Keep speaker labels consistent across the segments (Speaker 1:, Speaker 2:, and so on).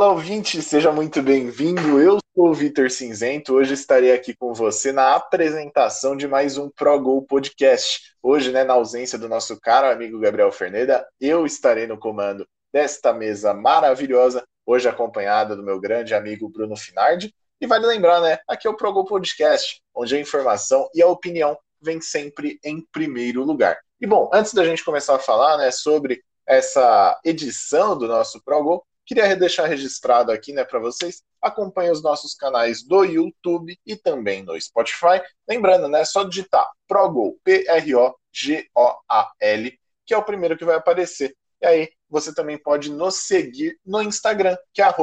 Speaker 1: Olá, ouvinte, seja muito bem-vindo. Eu sou o Vitor Cinzento. Hoje estarei aqui com você na apresentação de mais um Pro Gol Podcast. Hoje, né, na ausência do nosso caro amigo Gabriel Ferneda, eu estarei no comando desta mesa maravilhosa, hoje acompanhada do meu grande amigo Bruno Finardi. E vale lembrar, né, aqui é o Pro Gol Podcast, onde a informação e a opinião vem sempre em primeiro lugar. E bom, antes da gente começar a falar, né, sobre essa edição do nosso Pro Gol, Queria deixar registrado aqui, né, para vocês. Acompanhe os nossos canais do YouTube e também no Spotify. Lembrando, né, só digitar Progol, P-R-O-G-O-A-L, que é o primeiro que vai aparecer. E aí você também pode nos seguir no Instagram, que é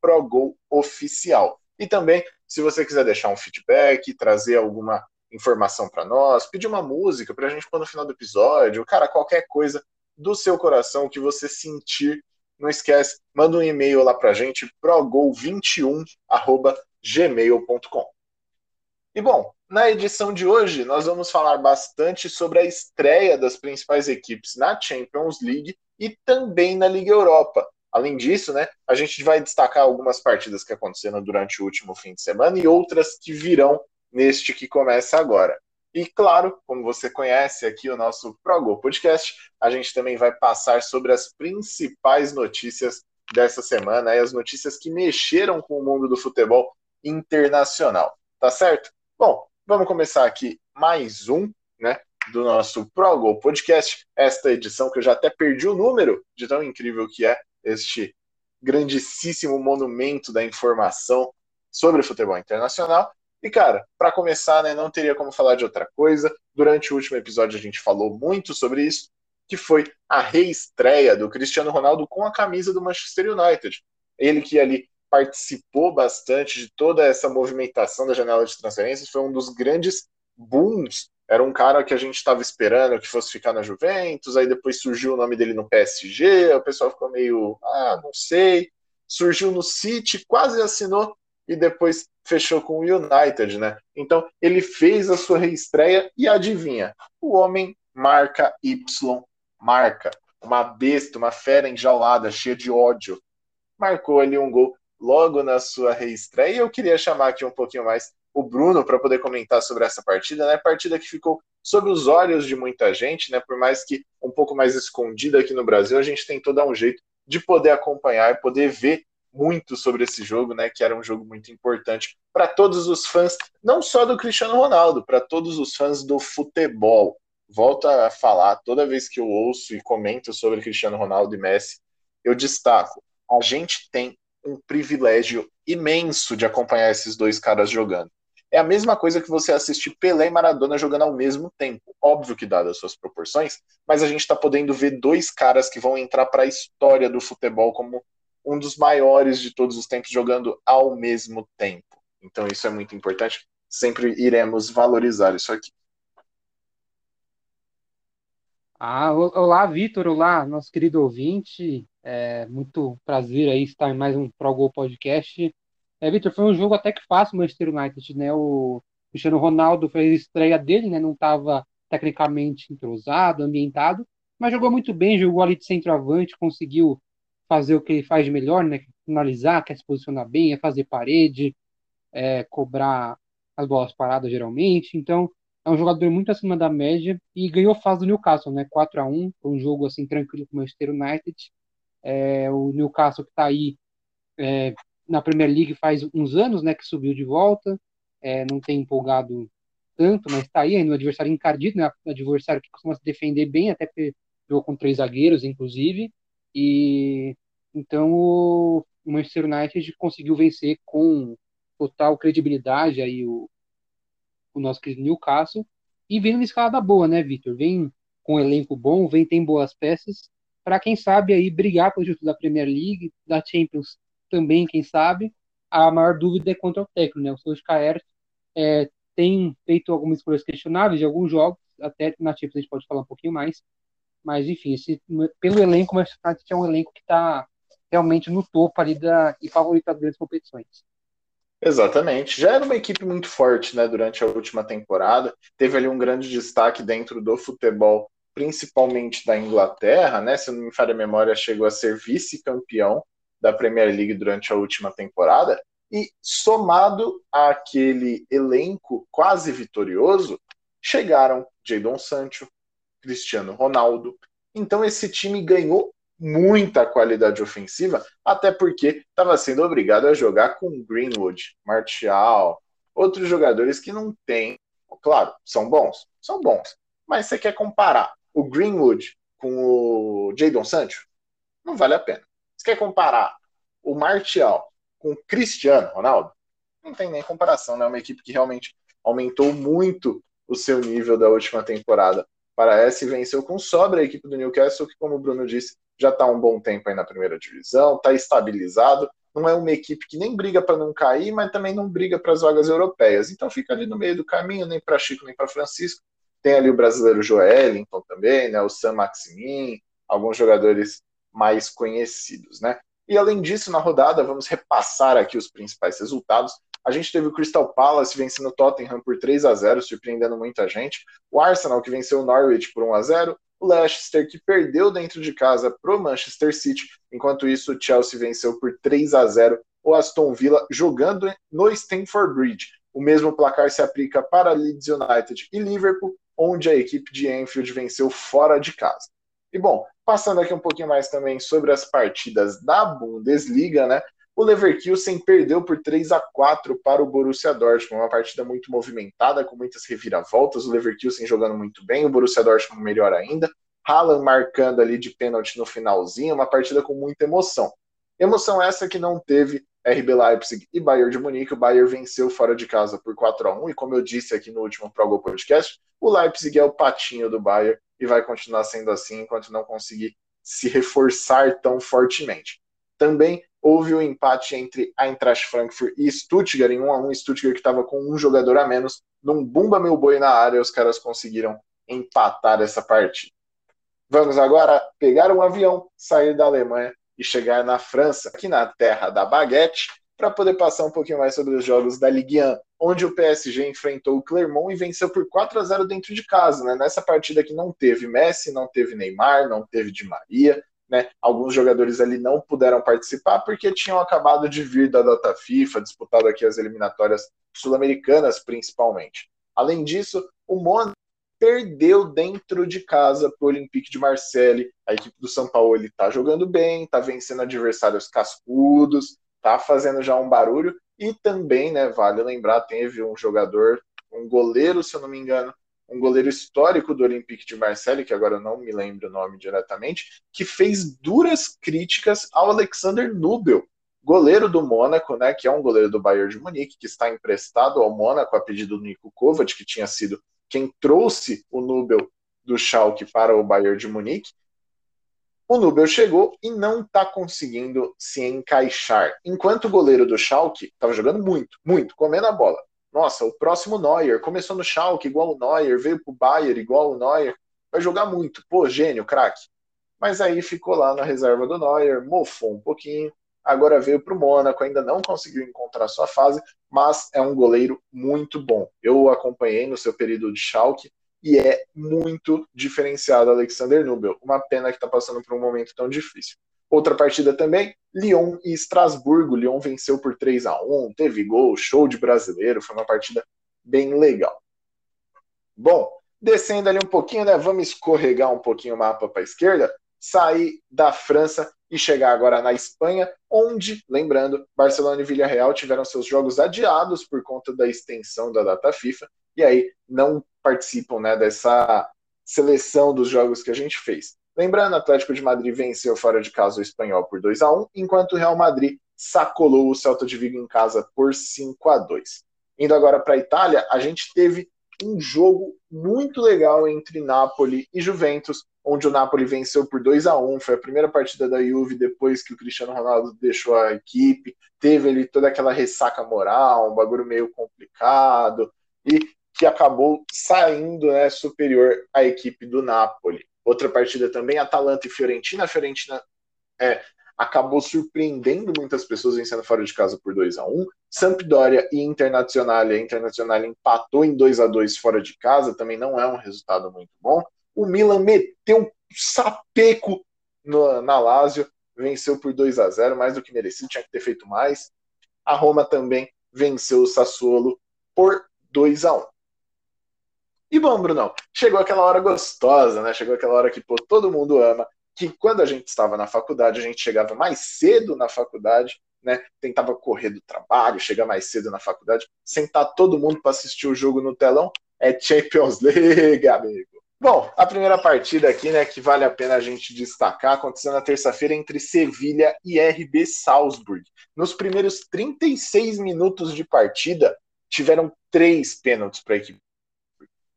Speaker 1: @progoloficial. E também, se você quiser deixar um feedback, trazer alguma informação para nós, pedir uma música para a gente pôr no final do episódio, cara, qualquer coisa do seu coração que você sentir não esquece, manda um e-mail lá pra gente, progol21@gmail.com. E bom, na edição de hoje nós vamos falar bastante sobre a estreia das principais equipes na Champions League e também na Liga Europa. Além disso, né, a gente vai destacar algumas partidas que aconteceram durante o último fim de semana e outras que virão neste que começa agora. E claro, como você conhece aqui o nosso ProGo Podcast, a gente também vai passar sobre as principais notícias dessa semana, e as notícias que mexeram com o mundo do futebol internacional, tá certo? Bom, vamos começar aqui mais um, né, do nosso ProGo Podcast, esta edição que eu já até perdi o número de tão incrível que é este grandíssimo monumento da informação sobre futebol internacional. E, cara, para começar, né, não teria como falar de outra coisa. Durante o último episódio a gente falou muito sobre isso, que foi a reestreia do Cristiano Ronaldo com a camisa do Manchester United. Ele que ali participou bastante de toda essa movimentação da janela de transferências, foi um dos grandes booms. Era um cara que a gente estava esperando que fosse ficar na Juventus, aí depois surgiu o nome dele no PSG, o pessoal ficou meio, ah, não sei. Surgiu no City, quase assinou, e depois fechou com o United, né? Então ele fez a sua reestreia e adivinha, o homem marca Y, marca uma besta, uma fera enjaulada, cheia de ódio, marcou ali um gol logo na sua reestreia. E eu queria chamar aqui um pouquinho mais o Bruno para poder comentar sobre essa partida, né? Partida que ficou sob os olhos de muita gente, né? Por mais que um pouco mais escondida aqui no Brasil, a gente tentou dar um jeito de poder acompanhar e poder ver muito sobre esse jogo, né? Que era um jogo muito importante para todos os fãs, não só do Cristiano Ronaldo, para todos os fãs do futebol. Volto a falar, toda vez que eu ouço e comento sobre Cristiano Ronaldo e Messi, eu destaco: a gente tem um privilégio imenso de acompanhar esses dois caras jogando. É a mesma coisa que você assistir Pelé e Maradona jogando ao mesmo tempo. Óbvio que dadas as suas proporções, mas a gente está podendo ver dois caras que vão entrar para a história do futebol como um dos maiores de todos os tempos jogando ao mesmo tempo. Então isso é muito importante. Sempre iremos valorizar isso aqui.
Speaker 2: Ah, olá, Vitor, olá, nosso querido ouvinte. É muito prazer aí estar em mais um Pro Gol Podcast. É, Vitor, foi um jogo até que fácil o Manchester United, né? O Cristiano Ronaldo fez a estreia dele, né? Não estava tecnicamente entrosado, ambientado, mas jogou muito bem, jogou ali de centroavante, conseguiu fazer o que ele faz de melhor, né? Finalizar, quer se posicionar bem, é fazer parede, é cobrar as bolas paradas geralmente. Então, é um jogador muito acima da média e ganhou fase do Newcastle, né? 4 a 1 foi um jogo assim tranquilo com o Manchester United. É, o Newcastle que está aí é, na Premier League faz uns anos, né? Que subiu de volta, é, não tem empolgado tanto, mas está aí, no adversário encardido, né? Um adversário que costuma se defender bem, até porque jogou com três zagueiros, inclusive. E então o Manchester United conseguiu vencer com total credibilidade aí o, o nosso querido Newcastle e vem numa escalada boa, né, Victor? Vem com um elenco bom, vem tem boas peças para quem sabe aí brigar pelo título da Premier League, da Champions também, quem sabe. A maior dúvida é contra o técnico, né? O Solskjaer é, tem feito algumas escolhas questionáveis de alguns jogos, até na Champions a gente pode falar um pouquinho mais. Mas, enfim, esse, pelo elenco, o Manchester United é um elenco que está realmente no topo ali da, e favorito das grandes competições.
Speaker 1: Exatamente. Já era uma equipe muito forte né, durante a última temporada. Teve ali um grande destaque dentro do futebol, principalmente da Inglaterra, né? Se não me falha a memória, chegou a ser vice-campeão da Premier League durante a última temporada, e somado àquele elenco quase vitorioso, chegaram Jadon Sancho, Cristiano Ronaldo. Então esse time ganhou muita qualidade ofensiva, até porque estava sendo obrigado a jogar com Greenwood, Martial, outros jogadores que não têm, claro, são bons, são bons, mas você quer comparar o Greenwood com o Jadon Sancho? Não vale a pena. Você quer comparar o Martial com o Cristiano Ronaldo? Não tem nem comparação, né? É uma equipe que realmente aumentou muito o seu nível da última temporada para essa e venceu com sobra a equipe do Newcastle, que, como o Bruno disse, já está um bom tempo aí na primeira divisão, está estabilizado. Não é uma equipe que nem briga para não cair, mas também não briga para as vagas europeias. Então fica ali no meio do caminho, nem para Chico, nem para Francisco. Tem ali o brasileiro Joelinton também, né? O Sam Maximin, alguns jogadores mais conhecidos, né? E além disso, na rodada, vamos repassar aqui os principais resultados. A gente teve o Crystal Palace vencendo o Tottenham por 3 a 0 surpreendendo muita gente. O Arsenal, que venceu o Norwich por 1 a 0 o Leicester, que perdeu dentro de casa para o Manchester City. Enquanto isso, o Chelsea venceu por 3 a 0 o Aston Villa, jogando no Stamford Bridge. O mesmo placar se aplica para Leeds United e Liverpool, onde a equipe de Enfield venceu fora de casa. E bom, passando aqui um pouquinho mais também sobre as partidas da Bundesliga, né? O Leverkusen perdeu por 3 a 4 para o Borussia Dortmund, uma partida muito movimentada, com muitas reviravoltas, o Leverkusen jogando muito bem, o Borussia Dortmund melhor ainda, Haaland marcando ali de pênalti no finalzinho, uma partida com muita emoção. Emoção essa que não teve RB Leipzig e Bayern de Munique, o Bayern venceu fora de casa por 4 a 1 e como eu disse aqui no último Pro Podcast, o Leipzig é o patinho do Bayern e vai continuar sendo assim enquanto não conseguir se reforçar tão fortemente. Também houve o um empate entre Eintracht Frankfurt e Stuttgart, em 1 a 1 Stuttgart que estava com um jogador a menos, num bumba meu boi na área, os caras conseguiram empatar essa partida. Vamos agora pegar um avião, sair da Alemanha e chegar na França, aqui na terra da baguete, para poder passar um pouquinho mais sobre os jogos da Ligue 1, onde o PSG enfrentou o Clermont e venceu por 4 a 0 dentro de casa, né? Nessa partida que não teve Messi, não teve Neymar, não teve Di Maria, né? Alguns jogadores ali não puderam participar porque tinham acabado de vir da data FIFA, disputado aqui as eliminatórias sul-americanas principalmente. Além disso, o Mônaco perdeu dentro de casa para o Olympique de Marseille. A equipe do São Paulo está jogando bem, está vencendo adversários cascudos, está fazendo já um barulho e também, né, vale lembrar, teve um jogador, um goleiro, se eu não me engano, um goleiro histórico do Olympique de Marseille, que agora eu não me lembro o nome diretamente, que fez duras críticas ao Alexander Nubel, goleiro do Mônaco, né, que é um goleiro do Bayern de Munique, que está emprestado ao Mônaco a pedido do Nico Kovac, que tinha sido quem trouxe o Nubel do Schalke para o Bayern de Munique. O Nubel chegou e não está conseguindo se encaixar. Enquanto o goleiro do Schalke estava jogando muito, muito, comendo a bola nossa, o próximo Neuer, começou no Schalke igual o Neuer, veio pro Bayern igual o Neuer, vai jogar muito, pô, gênio, craque. Mas aí ficou lá na reserva do Neuer, mofou um pouquinho, agora veio pro Mônaco, ainda não conseguiu encontrar sua fase, mas é um goleiro muito bom. Eu o acompanhei no seu período de Schalke e é muito diferenciado Alexander Nubel. Uma pena que está passando por um momento tão difícil. Outra partida também, Lyon e Estrasburgo. Lyon venceu por 3 a 1 teve gol, show de brasileiro, foi uma partida bem legal. Bom, descendo ali um pouquinho, né? Vamos escorregar um pouquinho o mapa para a esquerda, sair da França e chegar agora na Espanha, onde, lembrando, Barcelona e Villarreal tiveram seus jogos adiados por conta da extensão da data FIFA, e aí não participam né, dessa seleção dos jogos que a gente fez. Lembrando, o Atlético de Madrid venceu fora de casa o Espanhol por 2 a 1 enquanto o Real Madrid sacolou o Celta de Vigo em casa por 5 a 2 Indo agora para a Itália, a gente teve um jogo muito legal entre Napoli e Juventus, onde o Napoli venceu por 2 a 1 Foi a primeira partida da Juve depois que o Cristiano Ronaldo deixou a equipe. Teve ali toda aquela ressaca moral, um bagulho meio complicado, e que acabou saindo né, superior à equipe do Napoli. Outra partida também, Atalanta e Fiorentina. A Fiorentina é, acabou surpreendendo muitas pessoas vencendo fora de casa por 2 a 1 Sampdoria e Internazionale. A Internazionale empatou em 2 a 2 fora de casa, também não é um resultado muito bom. O Milan meteu um sapeco no, na Lazio venceu por 2 a 0 mais do que merecido, tinha que ter feito mais. A Roma também venceu o Sassuolo por 2 a 1 E bom, Brunão, chegou aquela hora gostosa, né? Chegou aquela hora que pô, todo mundo ama, que quando a gente estava na faculdade, a gente chegava mais cedo na faculdade, né? Tentava correr do trabalho, chegar mais cedo na faculdade, sentar todo mundo para assistir o jogo no telão. É Champions League, amigo. Bom, a primeira partida aqui, né, que vale a pena a gente destacar, aconteceu na terça-feira entre Sevilha e RB Salzburg. Nos primeiros 36 minutos de partida, tiveram três pênaltis para a equipe.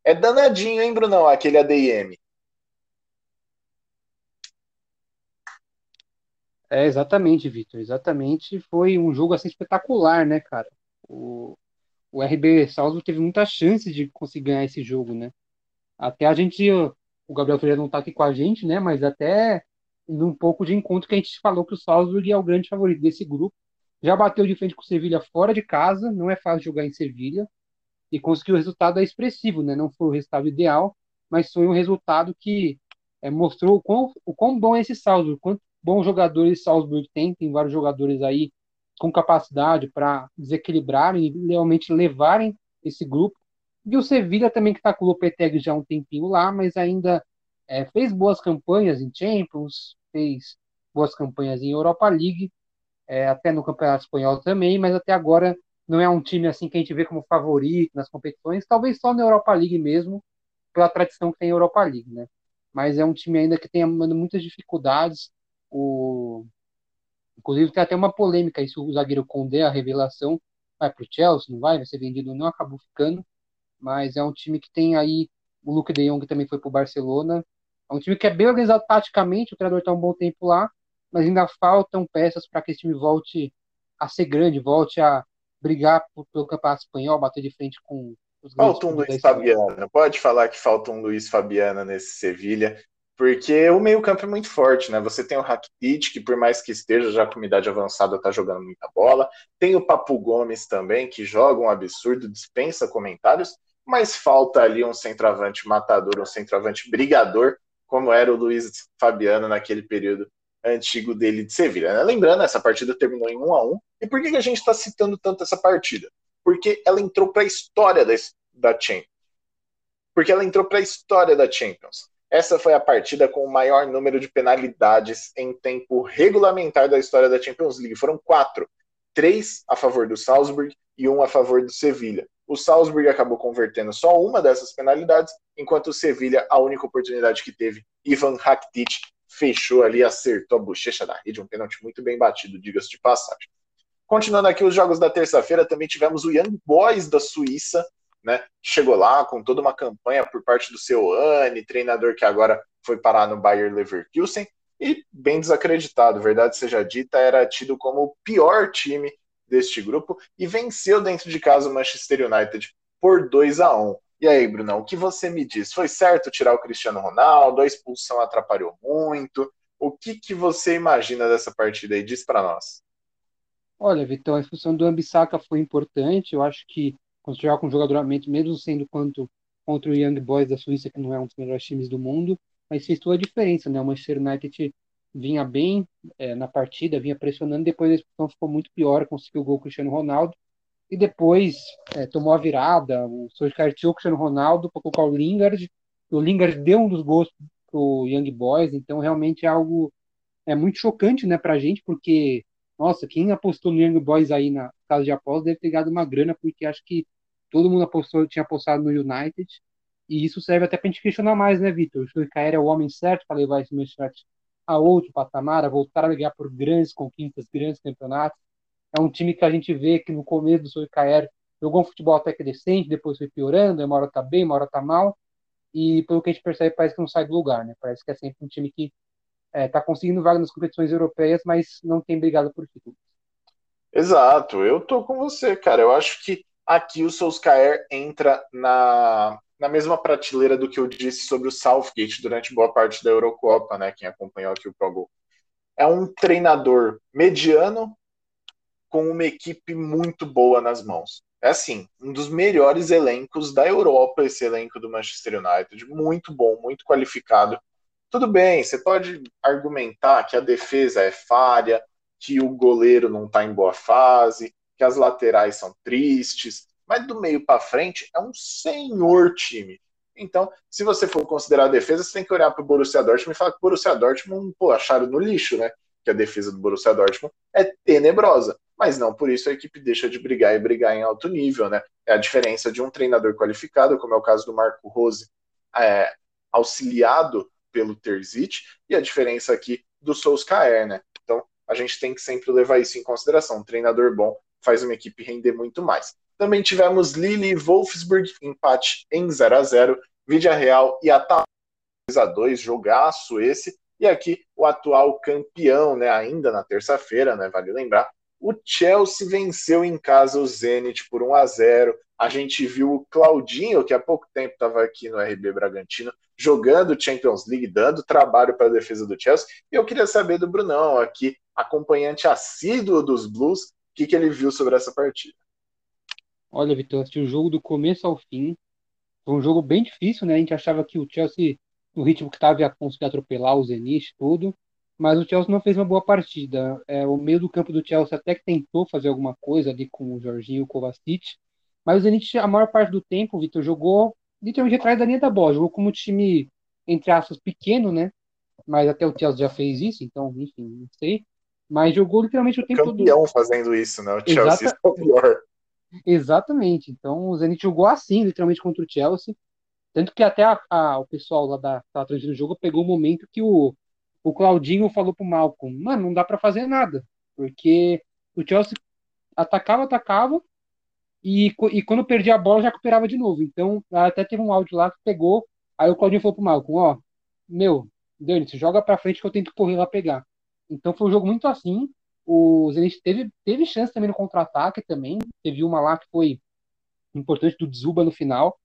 Speaker 1: É danadinho, hein, Brunão, aquele ADM.
Speaker 2: É, exatamente, Vitor. Exatamente. Foi um jogo assim espetacular, né, cara? O, o RB Salzburg teve muita chance de conseguir ganhar esse jogo, né? Até a gente, o Gabriel Ferreira não está aqui com a gente, né? Mas até um pouco de encontro que a gente falou que o Salzburg é o grande favorito desse grupo. Já bateu de frente com o Sevilha fora de casa, não é fácil jogar em Sevilha e conseguiu o resultado expressivo, né? Não foi o resultado ideal, mas foi um resultado que é, mostrou o quão, o quão bom é esse Salzburg, quanto bons jogadores Salzburg tem, tem vários jogadores aí com capacidade para desequilibrarem e realmente levarem esse grupo e o Sevilla também, que está com o Lopetegui já há um tempinho lá, mas ainda é, fez boas campanhas em Champions, fez boas campanhas em Europa League, é, até no Campeonato Espanhol também, mas até agora não é um time assim que a gente vê como favorito nas competições, talvez só na Europa League mesmo, pela tradição que tem a Europa League, né? Mas é um time ainda que tem muitas dificuldades. O... Inclusive tem até uma polêmica aí se o zagueiro Condé, a revelação, vai para o Chelsea, não vai, vai ser vendido ou não, acabou ficando mas é um time que tem aí o Luke de Jong também foi para o Barcelona. É um time que é bem organizado taticamente, o treinador está um bom tempo lá, mas ainda faltam peças para que esse time volte a ser grande, volte a brigar pelo campeonato espanhol, bater de frente com
Speaker 1: os Falta um Luiz Fabiano, pode falar que falta um Luiz Fabiano nesse Sevilha, porque o meio-campo é muito forte, né? Você tem o Rakitic, que por mais que esteja já com idade avançada, tá jogando muita bola. Tem o Papu Gomes também, que joga um absurdo, dispensa comentários mas falta ali um centroavante matador, um centroavante brigador, como era o Luiz Fabiano naquele período antigo dele de Sevilha. Né? Lembrando, essa partida terminou em 1 a 1 E por que, a gente está citando tanto essa partida? Porque ela entrou para a história da, da Champions. Porque ela entrou para a história da Champions. Essa foi a partida com o maior número de penalidades em tempo regulamentar da história da Champions League. Foram quatro. Três a favor do Salzburg e um a favor do Sevilha. O Salzburg acabou convertendo só uma dessas penalidades, enquanto o Sevilha, a única oportunidade que teve, Ivan Rakitic fechou ali, acertou a bochecha da rede, um pênalti muito bem batido, diga-se de passagem. Continuando aqui os jogos da terça-feira, também tivemos o Young Boys da Suíça, né? Chegou lá com toda uma campanha por parte do seu Anne, treinador que agora foi parar no Bayer Leverkusen, e bem desacreditado, verdade seja dita, era tido como o pior time deste grupo e venceu dentro de casa o Manchester United por 2 a 1 E aí, Brunão, o que você me diz? Foi certo tirar o Cristiano Ronaldo? A expulsão atrapalhou muito? O que, que você imagina dessa partida aí? Diz para nós.
Speaker 2: Olha, Vitão, a expulsão do Ambissaca foi importante. Eu acho que quando jogar com jogadoramente, mesmo sendo quanto contra o Young Boys da Suíça, que não é um dos melhores times do mundo, mas fez toda a diferença, né? O Manchester United vinha bem é, na partida, vinha pressionando, depois a expulsão ficou muito pior, conseguiu o gol Cristiano Ronaldo, e depois é, tomou a virada, o Solskjaer tirou o Cristiano Ronaldo para colocar o Lingard, o Lingard deu um dos gols pro Young Boys, então realmente é algo é muito chocante, né, pra gente, porque, nossa, quem apostou no Young Boys aí na casa de apostas deve ter ganhado uma grana, porque acho que todo mundo apostou, tinha apostado no United, e isso serve até pra gente questionar mais, né, Vitor? O Solskjaer é o homem certo para levar esse Manchester a outro patamar, a voltar a ligar por grandes conquistas, grandes campeonatos. É um time que a gente vê que no começo do seu Caer jogou um futebol até que decente, depois foi piorando, uma hora tá bem, uma hora tá mal, e pelo que a gente percebe, parece que não sai do lugar, né? Parece que é sempre um time que é, tá conseguindo vaga nas competições europeias, mas não tem brigado por títulos.
Speaker 1: Exato, eu tô com você, cara. Eu acho que aqui o Solskjaer entra na, na mesma prateleira do que eu disse sobre o Southgate durante boa parte da Eurocopa, né? Quem acompanhou aqui o Pro Bowl. É um treinador mediano com uma equipe muito boa nas mãos. É assim, um dos melhores elencos da Europa, esse elenco do Manchester United, muito bom, muito qualificado. Tudo bem, você pode argumentar que a defesa é falha, que o goleiro não está em boa fase, que as laterais são tristes, mas do meio para frente é um senhor time. Então, se você for considerar a defesa, você tem que olhar para o Borussia Dortmund e falar que o Borussia Dortmund, pô, acharam no lixo, né? Que a defesa do Borussia Dortmund é tenebrosa. Mas não por isso a equipe deixa de brigar e brigar em alto nível, né? É a diferença de um treinador qualificado, como é o caso do Marco Rose, é, auxiliado pelo Terzic, e a diferença aqui do Solskjaer, né? Então, a gente tem que sempre levar isso em consideração. Um treinador bom faz uma equipe render muito mais. Também tivemos Lille e Wolfsburg, empate em 0 a 0 Vídea Real e Atalanta 2 a 2 jogaço esse. E aqui o atual campeão, né, ainda na terça-feira, né, vale lembrar, o Chelsea venceu em casa o Zenit por 1 a 0. A gente viu o Claudinho, que há pouco tempo estava aqui no RB Bragantino, jogando Champions League, dando trabalho para a defesa do Chelsea. E eu queria saber do Brunão, aqui, acompanhante assíduo dos Bluos, o que, que ele viu sobre essa partida.
Speaker 2: Olha, Vitor, assisti o jogo do começo ao fim. Foi um jogo bem difícil, né? A gente achava que o Chelsea, no ritmo que estava, ia conseguir atropelar o Zenit tudo. Mas o Chelsea não fez uma boa partida. É, o meio do campo do Chelsea até que tentou fazer alguma coisa ali com o Jorginho e o Kovacic. Mas o Zenit, a maior parte do tempo, Vitor, jogou literalmente atrás da linha da bola. Jogou como um time, entre aspas, pequeno, né? Mas até o Chelsea já fez isso, então, enfim, não sei. Mas jogou literalmente o tempo
Speaker 1: todo. Campeão fazendo isso, né? O Chelsea Exata... é o pior.
Speaker 2: Exatamente. Então o Zenit jogou assim, literalmente, contra o Chelsea. Tanto que até a, a, o pessoal lá da, transmissão do jogo pegou o um momento que o, o Claudinho falou pro Malcolm, mano, não dá para fazer nada. Porque o Chelsea atacava, atacava, e, e quando perdia a bola já recuperava de novo. Então, até teve um áudio lá que pegou, aí o Claudinho falou pro Malcolm, ó, meu, Dani, joga pra frente que eu tenho que correr lá pegar. Então foi um jogo muito assim, o Zenit teve, teve chance também no contra-ataque também. Teve uma lá que foi importante do Dzuba no final.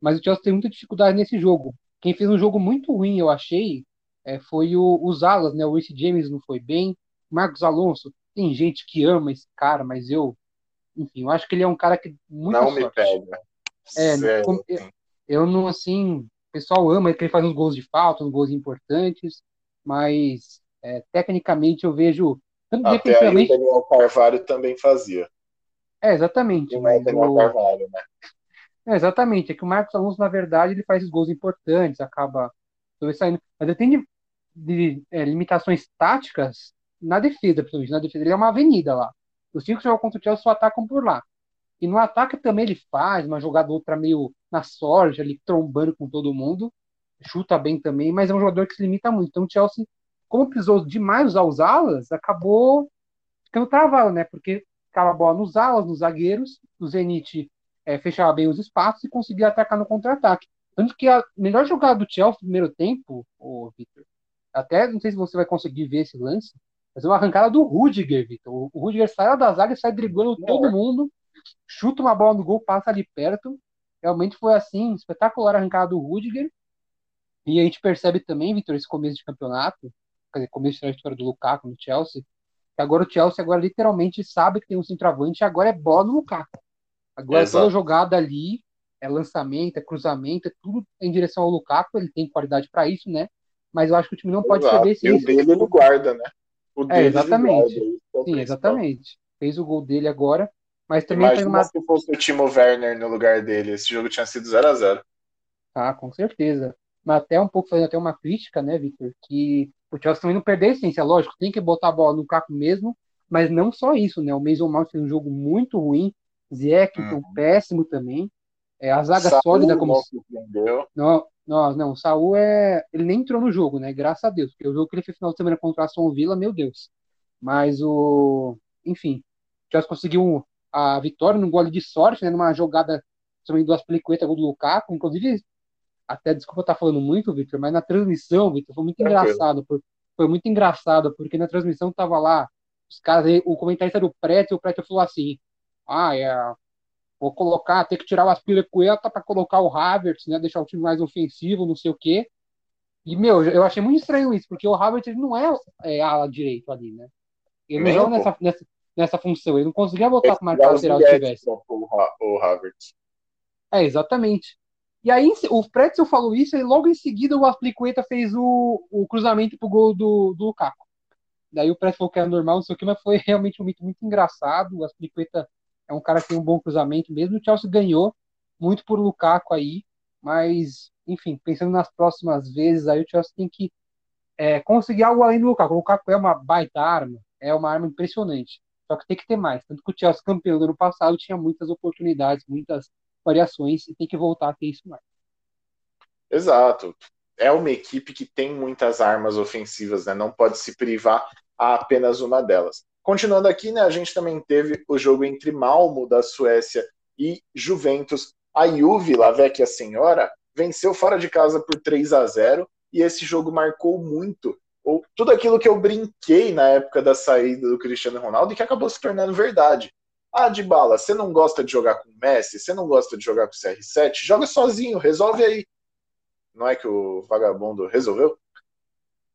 Speaker 2: Mas o Chelsea tem muita dificuldade nesse jogo. Quem fez um jogo muito ruim, eu achei, é, foi o, os alas, né? O Reece James não foi bem. Marcos Alonso, tem gente que ama esse cara, mas eu, enfim, eu acho que ele é um cara que
Speaker 1: muito não sorte. me pega.
Speaker 2: É, eu, eu, não assim, o pessoal ama que ele faz uns gols de falta, uns gols importantes, mas é, tecnicamente eu vejo
Speaker 1: até aí o Daniel Carvalho também fazia.
Speaker 2: É, exatamente.
Speaker 1: Não é o Daniel. Carvalho, né?
Speaker 2: É, exatamente. É que o Marcos Alonso, na verdade, ele faz gols importantes, acaba saindo. Mas ele tem de, de é, limitações táticas na defesa, principalmente. Na defesa, ele é uma avenida lá. Os cinco jogam contra o Chelsea só atacam por lá. E no ataque também ele faz uma jogada outra meio na sorte, ali trombando com todo mundo. Chuta bem também, mas é um jogador que se limita muito. Então o Chelsea como precisou demais usar os alas, acabou ficando travado, né? Porque ficava a bola nos alas, nos zagueiros, o Zenit é, fechava bem os espaços e conseguia atacar no contra-ataque. Tanto que a melhor jogada do Chelsea no primeiro tempo, o Victor, até não sei se você vai conseguir ver esse lance, mas é uma arrancada do Rudiger, Victor. O Rudiger sai da zaga e sai driblando todo mundo, chuta uma bola no gol, passa ali perto. Realmente foi assim, espetacular a arrancada do Rudiger. E a gente percebe também, Victor, esse começo de campeonato, quer dizer, começo da história do Lukaku no Chelsea, que agora o Chelsea agora literalmente sabe que tem um centroavante e agora é bola no Lukaku. Agora Exato. toda jogada ali é lançamento, é cruzamento, é tudo em direção ao Lukaku, ele tem qualidade para isso, né? Mas eu acho que o time não pode Exato. perder esse
Speaker 1: E o dele ele guarda, né?
Speaker 2: O é, exatamente. Guarda, é Sim, exatamente. Fez o gol dele agora, mas também
Speaker 1: Imagina uma... se fosse o Timo Werner no lugar dele, esse jogo tinha sido 0 a 0
Speaker 2: Ah, com certeza. Mas até um pouco fazendo até uma crítica, né, Victor, que o Chelsea também não perder a essência, lógico, tem que botar a bola no caco mesmo, mas não só isso, né? O Mason Mount fez um jogo muito ruim, Ziyech uhum. péssimo também, é, a zaga Saúl sólida como não, não, não, o Saul é ele nem entrou no jogo, né? Graças a Deus, porque o jogo que ele fez final de semana contra a Aston Villa, meu Deus. Mas o, enfim, o Chelsea conseguiu a vitória no gole de sorte, né? Numa jogada também duas pelicuetas gol do Lukaku, inclusive até desculpa estar falando muito, Victor, mas na transmissão, Victor, foi muito engraçado. Por, foi muito engraçado, porque na transmissão tava lá, os caras, o comentarista era o Preto, e o Preto falou assim: ah, é, vou colocar, ter que tirar o Aspilicueta para colocar o Havertz, né, deixar o time mais ofensivo, não sei o quê. E, meu, eu achei muito estranho isso, porque o Havertz ele não é, é ala direito ali, né? Ele não joga nessa, nessa, nessa função, ele não conseguia voltar para marcar lateral se tivesse.
Speaker 1: O, o Havertz.
Speaker 2: É, exatamente. E aí o Pretzel falou isso e logo em seguida o Aspliqueta fez o, o cruzamento pro gol do, do Lukaku. Daí o Pretzel falou que era normal, não sei o que, mas foi realmente um momento muito engraçado. O Aspliqueta é um cara que tem um bom cruzamento mesmo. O Chelsea ganhou muito por Lukaku aí, mas, enfim, pensando nas próximas vezes, aí o Chelsea tem que é, conseguir algo além do Lukaku. O Lukaku é uma baita arma, é uma arma impressionante. Só que tem que ter mais. Tanto que o Chelsea, campeão do ano passado, tinha muitas oportunidades, muitas variações, e tem que voltar a ter isso mais.
Speaker 1: Exato. É uma equipe que tem muitas armas ofensivas, né? Não pode se privar a apenas uma delas. Continuando aqui, né, a gente também teve o jogo entre Malmo, da Suécia, e Juventus. A Juve, La Vecchia Senhora, venceu fora de casa por 3 a 0 e esse jogo marcou muito ou tudo aquilo que eu brinquei na época da saída do Cristiano Ronaldo e que acabou se tornando verdade. Ah, de bala, você não gosta de jogar com o Messi, você não gosta de jogar com o CR7, joga sozinho, resolve aí. Não é que o vagabundo resolveu?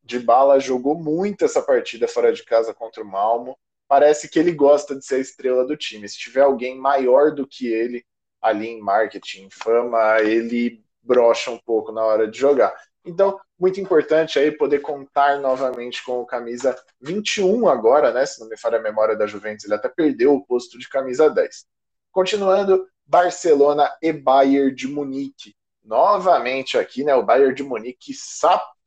Speaker 1: De bala jogou muito essa partida fora de casa contra o Malmo. Parece que ele gosta de ser a estrela do time. Se tiver alguém maior do que ele ali em marketing, fama, ele brocha um pouco na hora de jogar. Então, muito importante aí poder contar novamente com o camisa 21 agora, né? Se não me falha a memória da Juventus, ele até perdeu o posto de camisa 10. Continuando, Barcelona e Bayern de Munique. Novamente aqui, né? O Bayern de Munique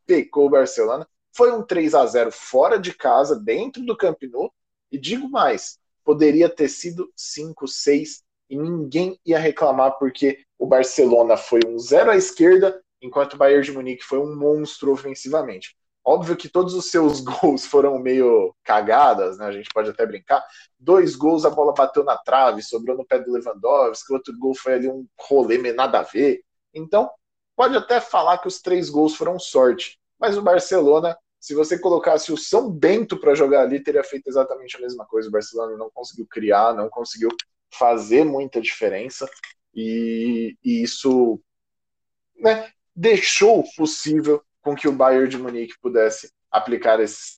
Speaker 1: sapecou o Barcelona. Foi um 3 a 0 fora de casa, dentro do Camp Nou. E digo mais, poderia ter sido 5, 6 e ninguém ia reclamar porque o Barcelona foi um 0 à esquerda enquanto o Bayern de Munique foi um monstro ofensivamente. Óbvio que todos os seus gols foram meio cagadas, né? A gente pode até brincar. Dois gols, a bola bateu na trave, sobrou no pé do Lewandowski, outro gol foi ali um rolê meio nada a ver. Então, pode até falar que os três gols foram sorte. Mas o Barcelona, se você colocasse o São Bento para jogar ali, teria feito exatamente a mesma coisa. O Barcelona não conseguiu criar, não conseguiu fazer muita diferença. E, e isso né, deixou possível com que o Bayern de Munique pudesse aplicar esse.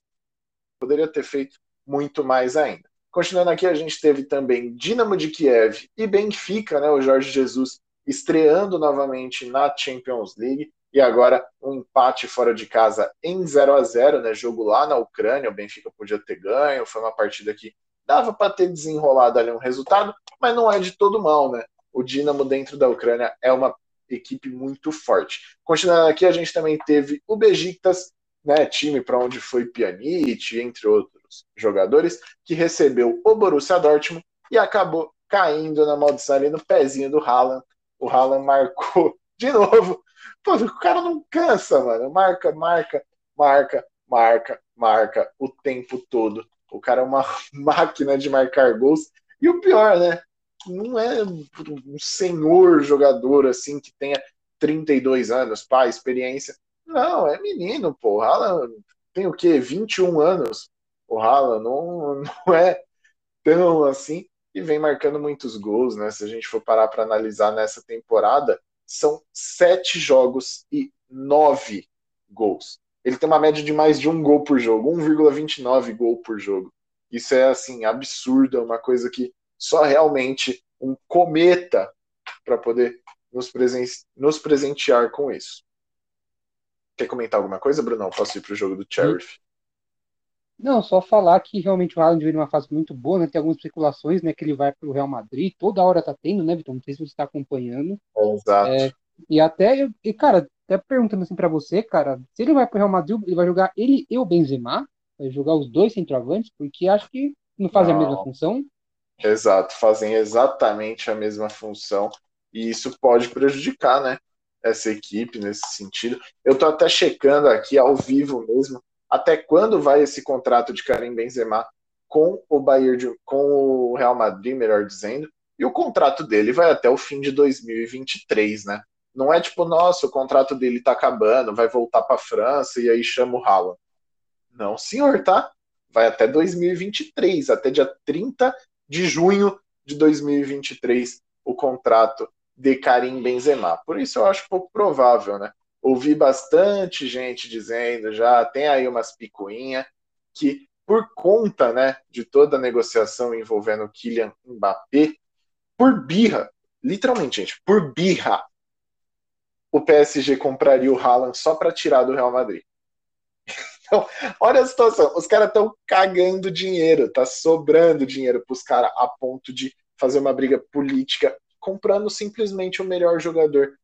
Speaker 1: Poderia ter feito muito mais ainda. Continuando aqui, a gente teve também Dinamo de Kiev e Benfica, né, o Jorge Jesus estreando novamente na Champions League e agora um empate fora de casa em 0 a 0 né, jogo lá na Ucrânia, o Benfica podia ter ganho, foi uma partida que dava para ter desenrolado ali um resultado, mas não é de todo mal, né? O Dinamo dentro da Ucrânia é uma equipe muito forte. Continuando aqui, a gente também teve o Bejiktas, né, time para onde foi Pjanic, entre outros jogadores, que recebeu o Borussia Dortmund e acabou caindo na maldição ali no pezinho do Haaland. O Haaland marcou de novo. Pô, o cara não cansa, mano. Marca, marca, marca, marca, marca o tempo todo. O cara é uma máquina de marcar gols. E o pior, né? não é um senhor jogador assim que tenha 32 anos, pá, experiência. Não, é menino, pô. O Haaland tem o quê? 21 anos. O Haaland não, não é tão assim e vem marcando muitos gols, né? Se a gente for parar para analisar nessa temporada, são sete jogos e nove gols. Ele tem uma média de mais de um gol por jogo, 1,29 gol por jogo. Isso é assim absurdo, é uma coisa que só realmente um cometa para poder nos, presen nos, presentear com isso. Quer comentar alguma coisa, Brunão? Posso ir para o jogo do Sheriff?
Speaker 2: Não, só falar que realmente o Haaland veio numa fase muito boa, né? Tem algumas especulações, né? Que ele vai para o Real Madrid, toda hora tá tendo, né, Vitor? Não sei se você está acompanhando.
Speaker 1: exato. É,
Speaker 2: e até, e, cara, até perguntando assim para você, cara, se ele vai para o Real Madrid, ele vai jogar ele e o Benzema? Vai jogar os dois centroavantes? Porque acho que não fazem a mesma função.
Speaker 1: Exato, fazem exatamente a mesma função e isso pode prejudicar, né? Essa equipe nesse sentido. Eu tô até checando aqui ao vivo mesmo até quando vai esse contrato de Karim Benzema com o Bayern, com o Real Madrid, melhor dizendo, e o contrato dele vai até o fim de 2023, né? Não é tipo, nossa, o contrato dele tá acabando, vai voltar para França e aí chama o Haaland. Não, senhor, tá? Vai até 2023, até dia 30 de junho de 2023 o contrato de Karim Benzema. Por isso eu acho pouco provável, né? Ouvi bastante gente dizendo já, tem aí umas picuinhas, que por conta né, de toda a negociação envolvendo Kylian Mbappé, por birra, literalmente, gente, por birra, o PSG compraria o Haaland só para tirar do Real Madrid. Então, olha a situação. Os caras estão cagando dinheiro, tá sobrando dinheiro para os caras a ponto de fazer uma briga política comprando simplesmente o melhor jogador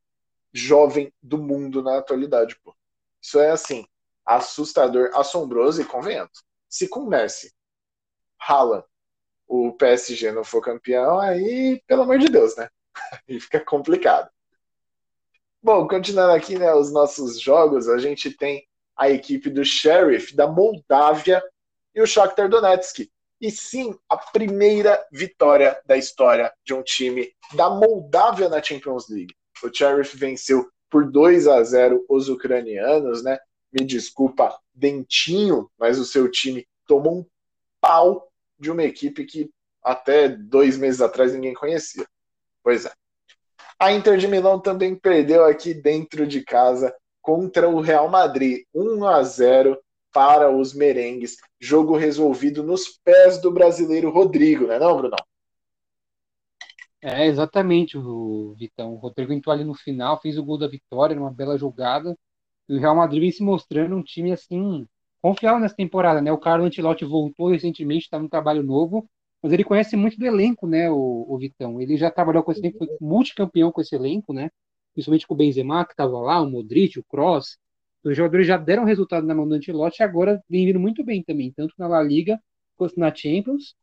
Speaker 1: jovem do mundo na atualidade, pô. Isso é assim, assustador, assombroso e convenhamos. Se com Messi, Haaland, o PSG não for campeão, aí, pelo amor de Deus, né? Aí fica complicado. Bom, continuando aqui, né, os nossos jogos, a gente tem a equipe do Sheriff da Moldávia e o Shakhtar Donetsk. E sim, a primeira vitória da história de um time da Moldávia na Champions League. O Sheriff venceu por 2 a 0 os ucranianos, né? Me desculpa, Dentinho, mas o seu time tomou um pau de uma equipe que até dois meses atrás ninguém conhecia. Pois é. A Inter de Milão também perdeu aqui dentro de casa contra o Real Madrid, 1 a 0 para os merengues. Jogo resolvido nos pés do brasileiro Rodrigo, né, não, Bruno?
Speaker 2: É, exatamente, o Vitão. O Rodrigo entrou ali no final, fez o gol da vitória, numa bela jogada. E o Real Madrid vem se mostrando um time assim, confiável nessa temporada, né? O Carlo Ancelotti voltou recentemente, está num trabalho novo, mas ele conhece muito do elenco, né, o, o Vitão. Ele já trabalhou com esse elenco, foi multicampeão com esse elenco, né? Principalmente com o Benzema, que estava lá, o Modric, o Kroos. Os jogadores já deram resultado na mão do Ancelotti e agora vem vindo muito bem também, tanto na La Liga quanto na Champions.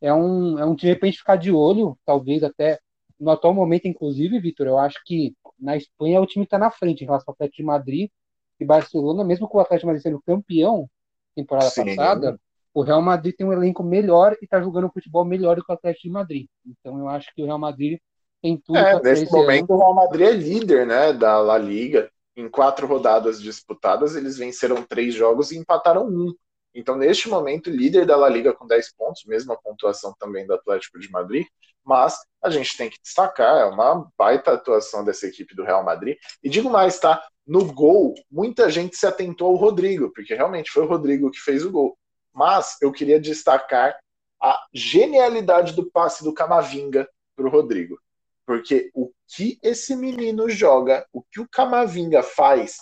Speaker 2: É um, é um time para a gente ficar de olho, talvez até no atual momento, inclusive, Vitor, eu acho que na Espanha o time está na frente em relação ao Atlético de Madrid e Barcelona, mesmo com o Atlético de Madrid sendo campeão temporada Sim. passada, o Real Madrid tem um elenco melhor e está jogando futebol melhor do que o Atlético de Madrid. Então eu acho que o Real Madrid tem tudo
Speaker 1: é, Nesse momento, ano. o Real Madrid é líder né, da La Liga em quatro rodadas disputadas, eles venceram três jogos e empataram um. Então, neste momento, líder da La Liga com 10 pontos, mesma pontuação também do Atlético de Madrid, mas a gente tem que destacar, é uma baita atuação dessa equipe do Real Madrid. E digo mais, tá? No gol, muita gente se atentou ao Rodrigo, porque realmente foi o Rodrigo que fez o gol. Mas eu queria destacar a genialidade do passe do Camavinga para o Rodrigo. Porque o que esse menino joga, o que o Camavinga faz,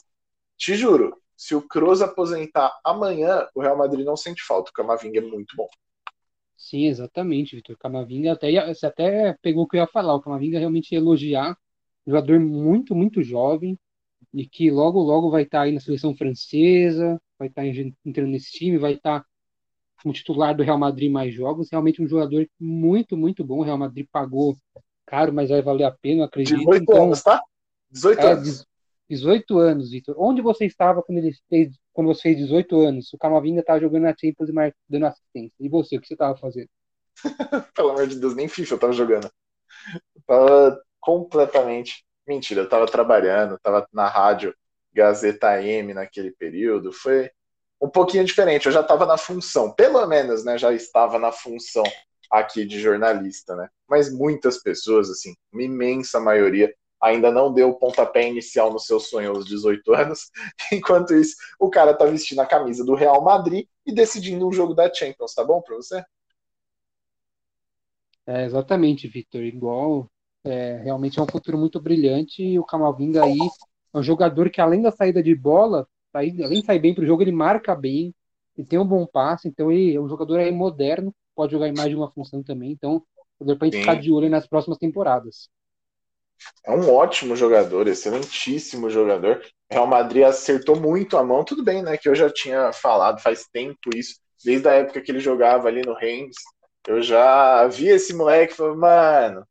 Speaker 1: te juro, se o Kroos aposentar amanhã, o Real Madrid não sente falta. O Camavinga é muito bom.
Speaker 2: Sim, exatamente, Vitor. Camavinga até, você até pegou o que eu ia falar. O Camavinga realmente ia elogiar. Jogador muito, muito jovem. E que logo, logo vai estar aí na seleção francesa, vai estar entrando nesse time, vai estar como titular do Real Madrid mais jogos. Realmente um jogador muito, muito bom. O Real Madrid pagou caro, mas vai valer a pena, acredito.
Speaker 1: 18 então, anos, tá? 18 é, anos.
Speaker 2: 18 anos, Vitor. Onde você estava quando ele fez, quando você fez 18 anos? O Camavinga estava jogando na Champions e dando assistência. E você, o que você estava fazendo?
Speaker 1: Pelo amor de Deus, nem FIFA eu estava jogando. Eu tava completamente. Mentira, eu estava trabalhando, estava na rádio Gazeta M naquele período. Foi um pouquinho diferente. Eu já estava na função, pelo menos, né? Já estava na função aqui de jornalista, né? Mas muitas pessoas, assim, uma imensa maioria, ainda não deu o pontapé inicial no seu sonho aos 18 anos. Enquanto isso, o cara tá vestindo a camisa do Real Madrid e decidindo um jogo da Champions, tá bom para você?
Speaker 2: É, exatamente, Victor. Igual, é, realmente é um futuro muito brilhante e o Camavinga aí é um jogador que, além da saída de bola, tá além de sair bem pro jogo, ele marca bem, ele tem um bom passe, então ele é um jogador aí moderno, pode jogar em mais de uma função também, então para a gente ficar de olho nas próximas temporadas.
Speaker 1: É um ótimo jogador, excelentíssimo jogador. Real Madrid acertou muito a mão, tudo bem, né? Que eu já tinha falado faz tempo isso, desde a época que ele jogava ali no Reims. Eu já vi esse moleque e falei, mano,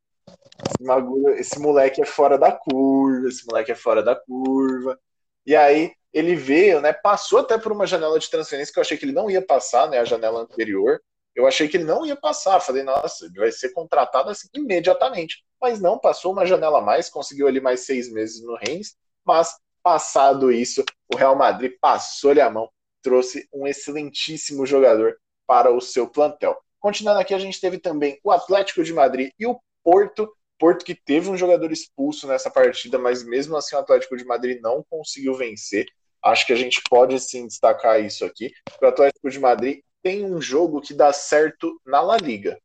Speaker 1: esse moleque é fora da curva, esse moleque é fora da curva. E aí ele veio, né? Passou até por uma janela de transferência que eu achei que ele não ia passar, né? A janela anterior eu achei que ele não ia passar. Falei, nossa, ele vai ser contratado assim imediatamente. Mas não, passou uma janela a mais, conseguiu ali mais seis meses no Reims. Mas, passado isso, o Real Madrid passou-lhe a mão, trouxe um excelentíssimo jogador para o seu plantel. Continuando aqui, a gente teve também o Atlético de Madrid e o Porto. Porto que teve um jogador expulso nessa partida, mas mesmo assim o Atlético de Madrid não conseguiu vencer. Acho que a gente pode sim destacar isso aqui. O Atlético de Madrid tem um jogo que dá certo na La Liga.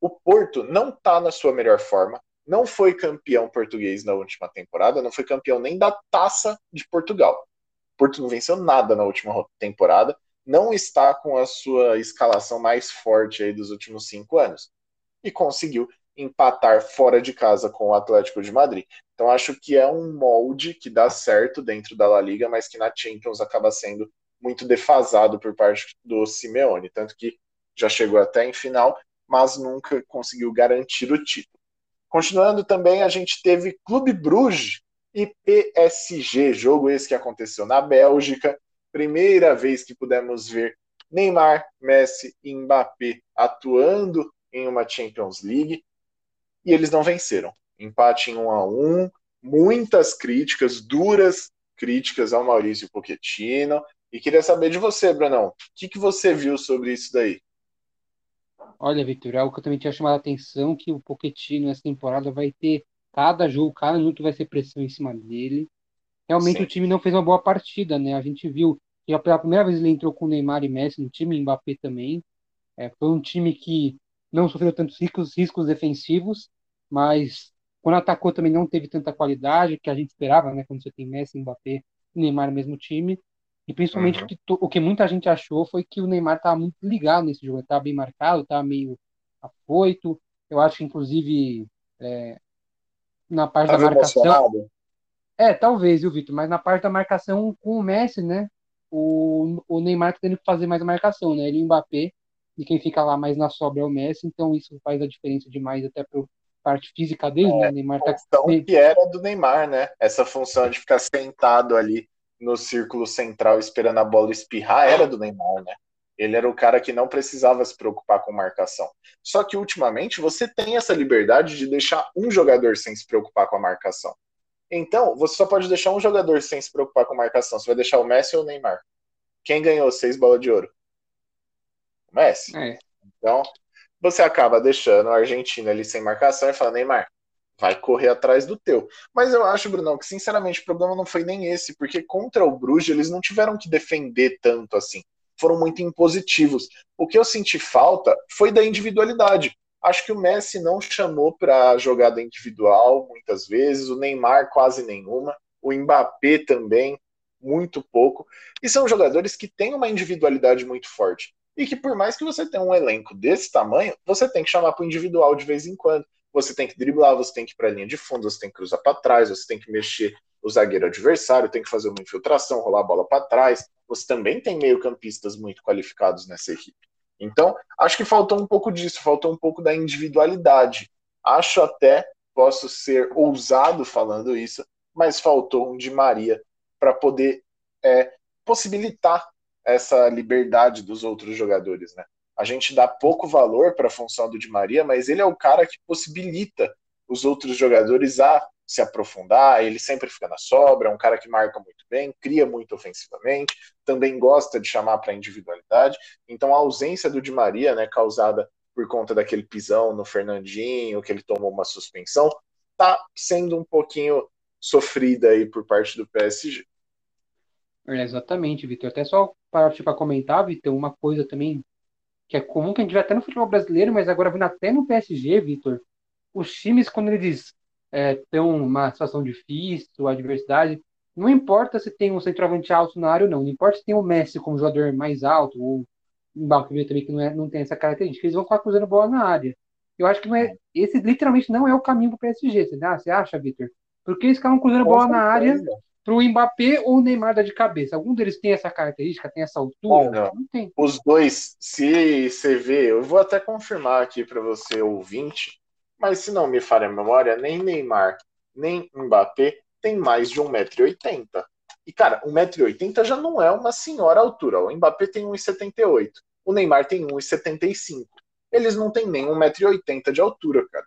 Speaker 1: O Porto não está na sua melhor forma, não foi campeão português na última temporada, não foi campeão nem da Taça de Portugal. Porto não venceu nada na última temporada, não está com a sua escalação mais forte aí dos últimos cinco anos. E conseguiu empatar fora de casa com o Atlético de Madrid. Então acho que é um molde que dá certo dentro da La Liga, mas que na Champions acaba sendo muito defasado por parte do Simeone, tanto que já chegou até em final, mas nunca conseguiu garantir o título. Continuando também, a gente teve Clube Bruges e PSG, jogo esse que aconteceu na Bélgica, primeira vez que pudemos ver Neymar, Messi e Mbappé atuando em uma Champions League e eles não venceram. Empate em 1 a 1, muitas críticas, duras críticas ao Maurício Pochettino. E queria saber de você, Brunão, o que, que você viu sobre isso daí?
Speaker 2: Olha, Victor, é algo que eu também tinha chamado a atenção, que o Pochettino nessa temporada vai ter cada jogo, cada minuto vai ser pressão em cima dele. Realmente Sim. o time não fez uma boa partida, né? A gente viu que pela primeira vez ele entrou com Neymar e Messi no time, Mbappé também. É, foi um time que não sofreu tantos riscos, riscos defensivos, mas quando atacou também não teve tanta qualidade que a gente esperava, né? Quando você tem Messi, Mbappé e Neymar no mesmo time. E principalmente uhum. que, o que muita gente achou foi que o Neymar estava muito ligado nesse jogo, estava bem marcado, estava meio afoito. Eu acho que, inclusive, é, na parte da marcação. Emocionado. É, talvez, viu, Vitor? Mas na parte da marcação com o Messi, né? O, o Neymar tá tendo que fazer mais a marcação, né? Ele e o Mbappé, e quem fica lá mais na sobra é o Messi, então isso faz a diferença demais até para parte física dele, né? é, né? O Neymar tá.
Speaker 1: que era do Neymar, né? Essa função de ficar sentado ali no círculo central esperando a bola espirrar era do Neymar, né? Ele era o cara que não precisava se preocupar com marcação. Só que ultimamente você tem essa liberdade de deixar um jogador sem se preocupar com a marcação. Então, você só pode deixar um jogador sem se preocupar com a marcação. Você vai deixar o Messi ou o Neymar? Quem ganhou seis bolas de ouro? O Messi. É. Então, você acaba deixando o argentino ali sem marcação e fala, Neymar, vai correr atrás do teu. Mas eu acho, Brunão, que sinceramente o problema não foi nem esse, porque contra o Bruges eles não tiveram que defender tanto assim. Foram muito impositivos. O que eu senti falta foi da individualidade. Acho que o Messi não chamou para jogada individual muitas vezes, o Neymar quase nenhuma, o Mbappé também muito pouco. E são jogadores que têm uma individualidade muito forte. E que por mais que você tenha um elenco desse tamanho, você tem que chamar para o individual de vez em quando você tem que driblar, você tem que ir para a linha de fundo, você tem que cruzar para trás, você tem que mexer o zagueiro adversário, tem que fazer uma infiltração, rolar a bola para trás. Você também tem meio-campistas muito qualificados nessa equipe. Então, acho que faltou um pouco disso, faltou um pouco da individualidade. Acho até, posso ser ousado falando isso, mas faltou um de Maria para poder é, possibilitar essa liberdade dos outros jogadores, né? A gente dá pouco valor para a função do Di Maria, mas ele é o cara que possibilita os outros jogadores a se aprofundar, ele sempre fica na sobra, é um cara que marca muito bem, cria muito ofensivamente, também gosta de chamar para individualidade. Então a ausência do Di Maria, né, causada por conta daquele pisão no Fernandinho, que ele tomou uma suspensão, tá sendo um pouquinho sofrida aí por parte do PSG.
Speaker 2: É, exatamente, Vitor. Até só para tipo, comentar, Vitor, uma coisa também que é comum que a gente vê até no futebol brasileiro, mas agora vindo até no PSG, Vitor, os times, quando eles estão é, uma situação difícil, adversidade, não importa se tem um centroavante alto na área ou não, não importa se tem o Messi como jogador mais alto, ou o Mbappé também que não, é, não tem essa característica, eles vão ficar cruzando bola na área. Eu acho que não é, esse literalmente não é o caminho para o PSG, você, ah, você acha, Vitor? Porque eles ficavam cruzando bola na área para o Mbappé ou o Neymar dar de cabeça? Algum deles tem essa característica, tem essa altura?
Speaker 1: Não, não tem. Os dois, se você vê, eu vou até confirmar aqui para você, ouvinte, mas se não me falha a memória, nem Neymar, nem Mbappé tem mais de 1,80m. E, cara, 1,80m já não é uma senhora altura. O Mbappé tem 1,78m. O Neymar tem 1,75m. Eles não têm nem 1,80m de altura, cara.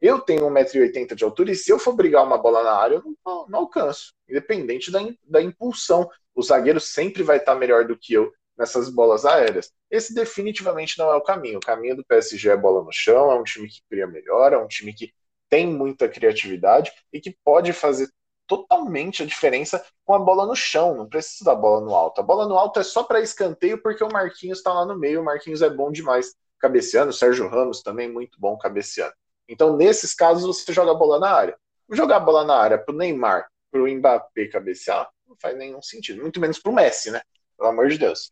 Speaker 1: Eu tenho 1,80m de altura e se eu for brigar uma bola na área, eu não, não alcanço. Independente da, da impulsão. O zagueiro sempre vai estar melhor do que eu nessas bolas aéreas. Esse definitivamente não é o caminho. O caminho do PSG é bola no chão, é um time que cria melhor, é um time que tem muita criatividade e que pode fazer totalmente a diferença com a bola no chão, não precisa da bola no alto. A bola no alto é só para escanteio porque o Marquinhos está lá no meio, o Marquinhos é bom demais cabeceando, o Sérgio Ramos também muito bom cabeceando. Então, nesses casos, você joga a bola na área. Jogar a bola na área pro Neymar, pro Mbappé cabecear, não faz nenhum sentido. Muito menos pro Messi, né? Pelo amor de Deus.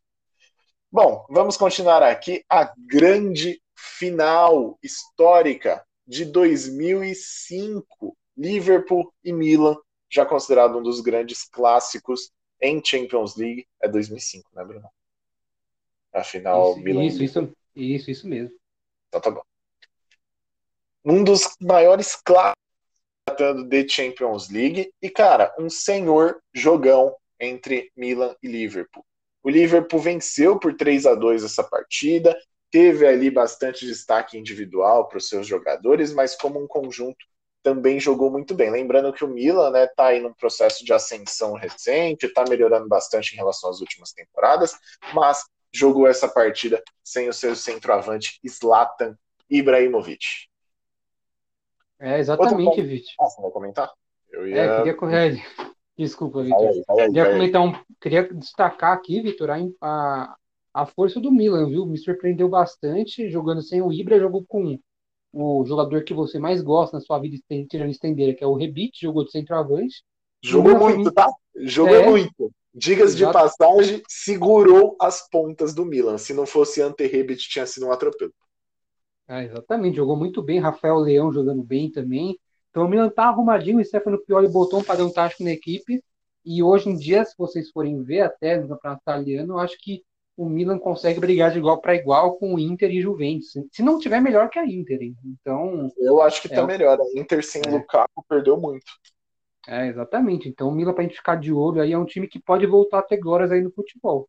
Speaker 1: Bom, vamos continuar aqui a grande final histórica de 2005. Liverpool e Milan, já considerado um dos grandes clássicos em Champions League. É 2005, né, Bruno? Afinal,
Speaker 2: isso, Milan. Isso, isso, isso, isso mesmo.
Speaker 1: Então tá bom. Um dos maiores clássicos de Champions League. E, cara, um senhor jogão entre Milan e Liverpool. O Liverpool venceu por 3 a 2 essa partida, teve ali bastante destaque individual para os seus jogadores, mas como um conjunto também jogou muito bem. Lembrando que o Milan né, tá aí num processo de ascensão recente, está melhorando bastante em relação às últimas temporadas, mas jogou essa partida sem o seu centroavante Zlatan Ibrahimovic.
Speaker 2: É, exatamente, Vitor.
Speaker 1: Ah, você vai comentar?
Speaker 2: Eu ia... É, queria correr. Desculpa, Vitor. Queria comentar um. Queria destacar aqui, Vitor, a, a força do Milan, viu? Me surpreendeu bastante jogando sem o Ibra, jogou com o jogador que você mais gosta na sua vida tirando estendeira, que é o Rebite, jogou de centroavante.
Speaker 1: Jogou muito, tá? Jogou é, muito. Digas de passagem, segurou as pontas do Milan. Se não fosse Ante Rebite, tinha sido um atropelo.
Speaker 2: É, exatamente, jogou muito bem. Rafael Leão jogando bem também. Então o Milan tá arrumadinho, o Stefano Pioli botou um padrão tático na equipe. E hoje em dia, se vocês forem ver até no campeonato italiano, eu acho que o Milan consegue brigar de igual para igual com o Inter e Juventus. Se não tiver melhor que a Inter, então.
Speaker 1: Eu acho que tá é, melhor. A Inter sem é. Lukaku perdeu muito.
Speaker 2: É, exatamente. Então o Milan, para a gente ficar de olho aí, é um time que pode voltar a ter glórias aí no futebol.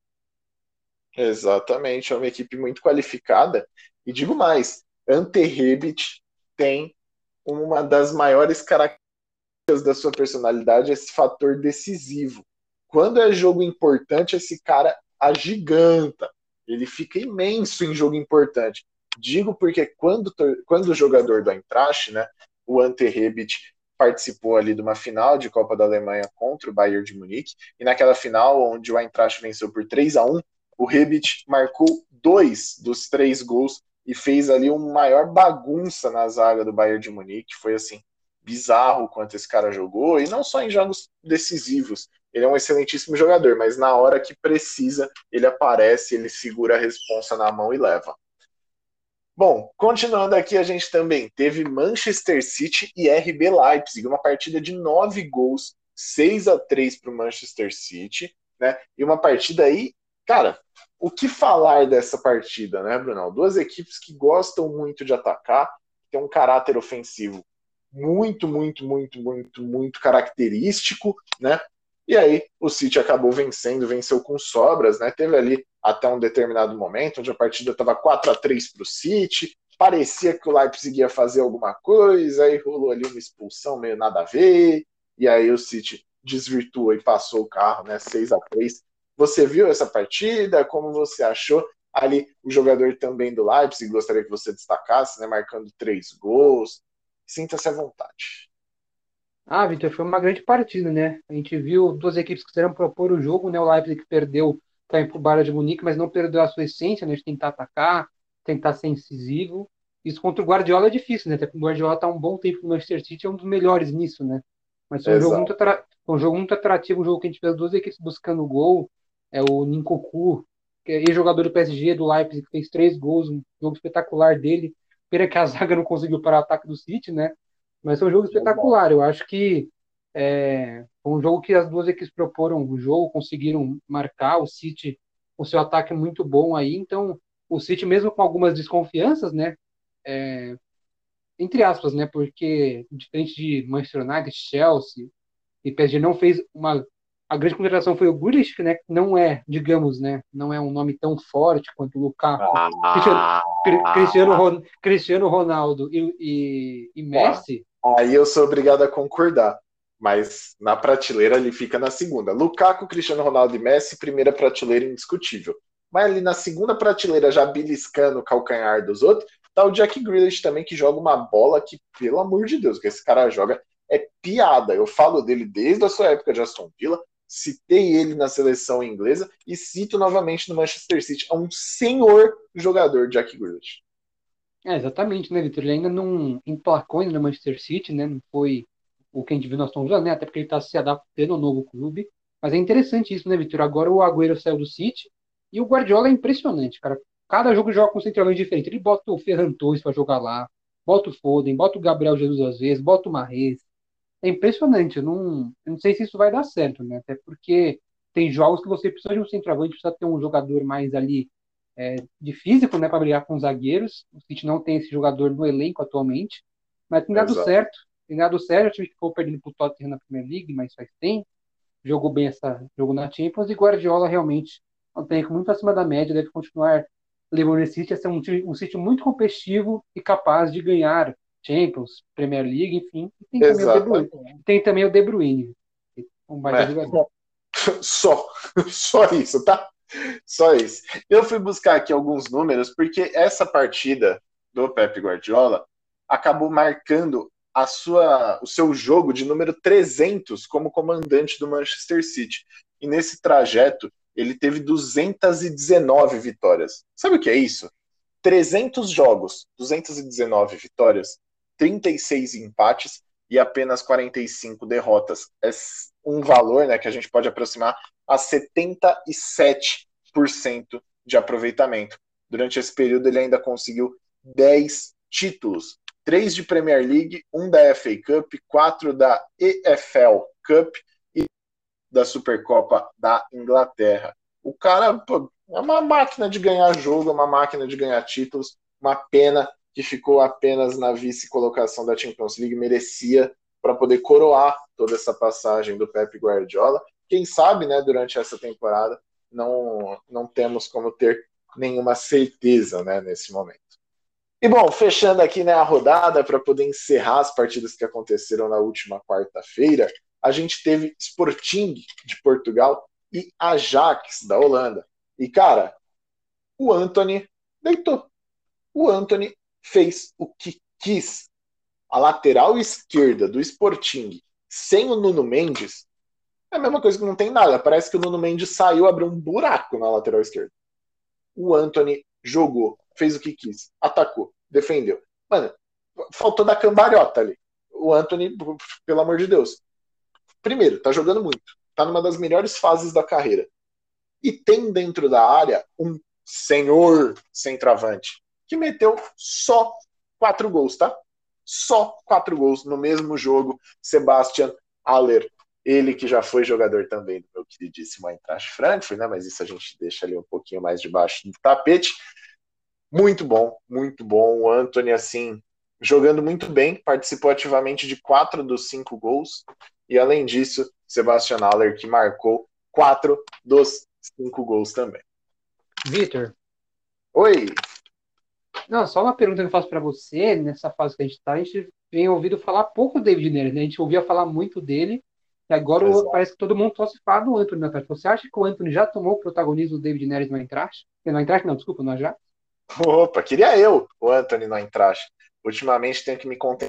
Speaker 1: Exatamente, é uma equipe muito qualificada. E digo mais, Ante Rebic tem uma das maiores características da sua personalidade, esse fator decisivo. Quando é jogo importante, esse cara agiganta. Ele fica imenso em jogo importante. Digo porque quando, quando o jogador do Eintracht, né, o Ante Rebic, participou ali de uma final de Copa da Alemanha contra o Bayern de Munique, e naquela final, onde o Eintracht venceu por 3 a 1 o Rebic marcou dois dos três gols e fez ali uma maior bagunça na zaga do Bayern de Munique. Foi assim, bizarro quanto esse cara jogou, e não só em jogos decisivos. Ele é um excelentíssimo jogador, mas na hora que precisa, ele aparece, ele segura a responsa na mão e leva. Bom, continuando aqui, a gente também teve Manchester City e RB Leipzig, uma partida de nove gols, 6 a 3 para o Manchester City, né? E uma partida aí, cara, o que falar dessa partida, né, Brunão? Duas equipes que gostam muito de atacar, tem um caráter ofensivo muito, muito, muito, muito, muito característico, né? E aí o City acabou vencendo, venceu com sobras, né? Teve ali até um determinado momento onde a partida estava 4 a 3 para o City, parecia que o Leipzig ia fazer alguma coisa, aí rolou ali uma expulsão meio nada a ver, e aí o City desvirtuou e passou o carro, né? 6 a 3 você viu essa partida? Como você achou? Ali, o jogador também do Leipzig, gostaria que você destacasse, né? Marcando três gols. Sinta-se à vontade.
Speaker 2: Ah, Vitor, foi uma grande partida, né? A gente viu duas equipes que quiseram propor o jogo, né? O Leipzig perdeu para ir para o Bayern de Munique, mas não perdeu a sua essência, né? De tentar atacar, tentar ser incisivo. Isso contra o Guardiola é difícil, né? Até porque o Guardiola está um bom tempo no Manchester City, é um dos melhores nisso, né? Mas foi um, jogo muito, um jogo muito atrativo, um jogo que a gente fez duas equipes buscando gol, é o Ninkoku, que é ex-jogador do PSG, do Leipzig, que fez três gols, um jogo espetacular dele. Pena que a zaga não conseguiu parar o ataque do City, né? Mas foi um jogo espetacular. Eu acho que é, foi um jogo que as duas equipes proporam o jogo, conseguiram marcar. O City, o seu ataque muito bom aí. Então, o City, mesmo com algumas desconfianças, né? É, entre aspas, né? Porque, diferente de Manchester United, Chelsea e PSG, não fez uma a grande contratação foi o Grealish, né? Não é, digamos, né? Não é um nome tão forte quanto o Lukaku, ah, Cristiano, Cristiano, Cristiano, Ronaldo e, e, e Messi.
Speaker 1: Aí eu sou obrigado a concordar. Mas na prateleira ele fica na segunda. Lukaku, Cristiano Ronaldo e Messi, primeira prateleira indiscutível. Mas ali na segunda prateleira, já beliscando o calcanhar dos outros, tá o Jack Grealish também, que joga uma bola que, pelo amor de Deus, que esse cara joga é piada. Eu falo dele desde a sua época de Aston Villa, citei ele na seleção inglesa e cito novamente no Manchester City. É um senhor jogador, Jack Grealish.
Speaker 2: É, exatamente, né, Vitor? Ele ainda não emplacou ainda no Manchester City, né? Não foi o que a gente viu nós estamos né? Até porque ele está se adaptando ao novo clube. Mas é interessante isso, né, Vitor? Agora o Agüero saiu do City e o Guardiola é impressionante, cara. Cada jogo joga com um centralmente diferente. Ele bota o Ferran Torres para jogar lá, bota o Foden, bota o Gabriel Jesus às vezes, bota o Marrez. É impressionante. Eu não, eu não sei se isso vai dar certo, né? Até porque tem jogos que você precisa de um centroavante, precisa ter um jogador mais ali é, de físico, né, para brigar com os zagueiros. O City não tem esse jogador no elenco atualmente, mas tem dado Exato. certo. Tem dado certo. O time ficou perdendo pro Tottenham na Premier League, mas faz tempo. Jogou bem essa jogo na Champions e Guardiola realmente é um técnico muito acima da média, deve continuar levando esse City a ser um, um City muito competitivo e capaz de ganhar Champions, Premier League, enfim. E tem, também o De Bruyne, tem também o De Bruyne. Um baita é. jogador.
Speaker 1: Só, só isso, tá? Só isso. Eu fui buscar aqui alguns números, porque essa partida do Pep Guardiola acabou marcando a sua, o seu jogo de número 300 como comandante do Manchester City. E nesse trajeto, ele teve 219 vitórias. Sabe o que é isso? 300 jogos, 219 vitórias, 36 empates e apenas 45 derrotas. É um valor né, que a gente pode aproximar a 77% de aproveitamento. Durante esse período, ele ainda conseguiu 10 títulos: 3 de Premier League, 1 da FA Cup, 4 da EFL Cup e da Supercopa da Inglaterra. O cara pô, é uma máquina de ganhar jogo, uma máquina de ganhar títulos. Uma pena que ficou apenas na vice-colocação da Champions League, merecia para poder coroar toda essa passagem do Pep Guardiola. Quem sabe, né, durante essa temporada, não, não temos como ter nenhuma certeza né, nesse momento. E bom, fechando aqui né, a rodada para poder encerrar as partidas que aconteceram na última quarta-feira, a gente teve Sporting de Portugal e Ajax da Holanda. E cara, o Anthony deitou. O Anthony fez o que quis. A lateral esquerda do Sporting sem o Nuno Mendes é a mesma coisa que não tem nada. Parece que o Nuno Mendes saiu, abriu um buraco na lateral esquerda. O Anthony jogou, fez o que quis, atacou, defendeu. Mano, faltou da cambalhota ali. O Anthony, pelo amor de Deus. Primeiro, tá jogando muito. Tá numa das melhores fases da carreira. E tem dentro da área um senhor centroavante que meteu só quatro gols, tá? Só quatro gols no mesmo jogo. Sebastian Aller ele que já foi jogador também do meu queridíssimo Eintracht Frankfurt, né? Mas isso a gente deixa ali um pouquinho mais debaixo do tapete. Muito bom, muito bom. O Anthony, assim, jogando muito bem, participou ativamente de quatro dos cinco gols. E além disso, Sebastian Haller, que marcou quatro dos cinco gols também.
Speaker 2: Vitor.
Speaker 1: Oi.
Speaker 2: Não, só uma pergunta que eu faço para você, nessa fase que a gente está, a gente tem ouvido falar pouco do David Neres, né? A gente ouvia falar muito dele, e agora Exato. parece que todo mundo só se fala do Anthony na Eintracht. Você acha que o Anthony já tomou o protagonismo do David Neres no Eintracht? No Eintracht não, desculpa, no Ajax?
Speaker 1: Opa, queria eu o Anthony no Eintracht. Ultimamente tenho que me conter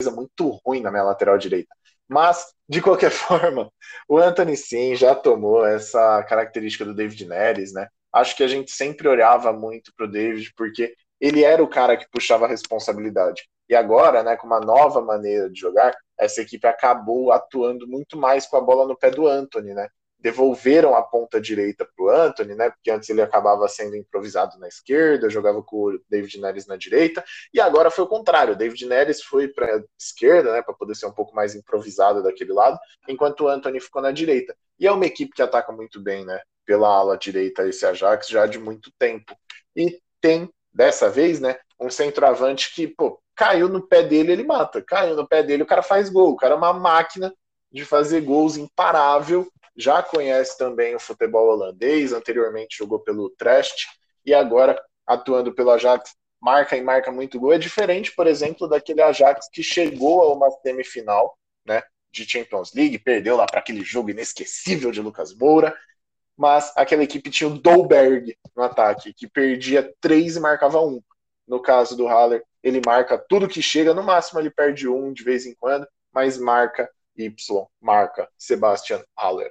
Speaker 1: coisa muito ruim na minha lateral direita. Mas, de qualquer forma, o Anthony sim já tomou essa característica do David Neres, né? Acho que a gente sempre olhava muito pro David, porque ele era o cara que puxava a responsabilidade. E agora, né, com uma nova maneira de jogar, essa equipe acabou atuando muito mais com a bola no pé do Anthony, né? Devolveram a ponta direita para o Anthony, né? Porque antes ele acabava sendo improvisado na esquerda, jogava com o David Neres na direita, e agora foi o contrário. O David Neres foi para a esquerda, né? Para poder ser um pouco mais improvisado daquele lado, enquanto o Anthony ficou na direita. E é uma equipe que ataca muito bem, né? Pela ala direita, esse Ajax já de muito tempo. E tem, dessa vez, né? Um centroavante que, pô, caiu no pé dele, ele mata. Caiu no pé dele, o cara faz gol. O cara é uma máquina de fazer gols imparável. Já conhece também o futebol holandês, anteriormente jogou pelo Utrecht e agora atuando pelo Ajax, marca e marca muito gol. É diferente, por exemplo, daquele Ajax que chegou a uma semifinal, né, de Champions League, perdeu lá para aquele jogo inesquecível de Lucas Moura, mas aquela equipe tinha o Dolberg no ataque, que perdia três e marcava um. No caso do Haller, ele marca tudo que chega, no máximo ele perde um de vez em quando, mas marca Y, marca Sebastian Haller.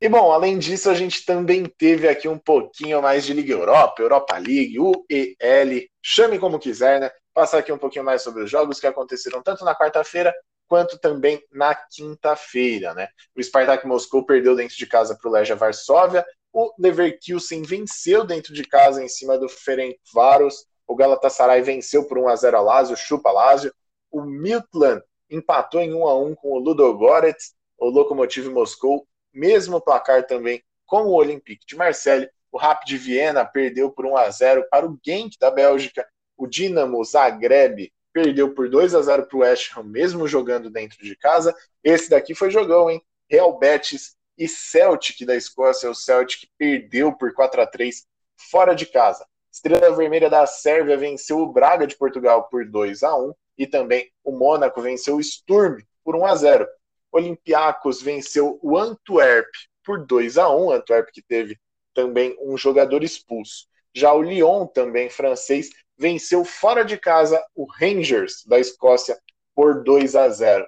Speaker 1: E bom, além disso, a gente também teve aqui um pouquinho mais de Liga Europa, Europa League, UEL, chame como quiser, né? Passar aqui um pouquinho mais sobre os jogos que aconteceram tanto na quarta-feira quanto também na quinta-feira, né? O Spartak Moscou perdeu dentro de casa para o Legia Varsóvia, o Leverkusen venceu dentro de casa em cima do Ferencváros, o Galatasaray venceu por 1 a 0 a Lazio, chupa Lazio, o Midland empatou em 1 a 1 com o Ludogorets, o Lokomotiv Moscou mesmo placar também com o Olympique de Marseille. O Rapid Viena perdeu por 1 a 0 para o Genk da Bélgica. O Dinamo Zagreb perdeu por 2 a 0 para o West Ham, mesmo jogando dentro de casa. Esse daqui foi jogão, hein? Real Betis e Celtic da Escócia. O Celtic perdeu por 4 a 3 fora de casa. Estrela Vermelha da Sérvia venceu o Braga de Portugal por 2 a 1 e também o Mônaco venceu o Sturm por 1 a 0. Olympiacos venceu o Antwerp por 2 a 1 Antwerp que teve também um jogador expulso. Já o Lyon, também francês, venceu fora de casa o Rangers da Escócia por 2 a 0.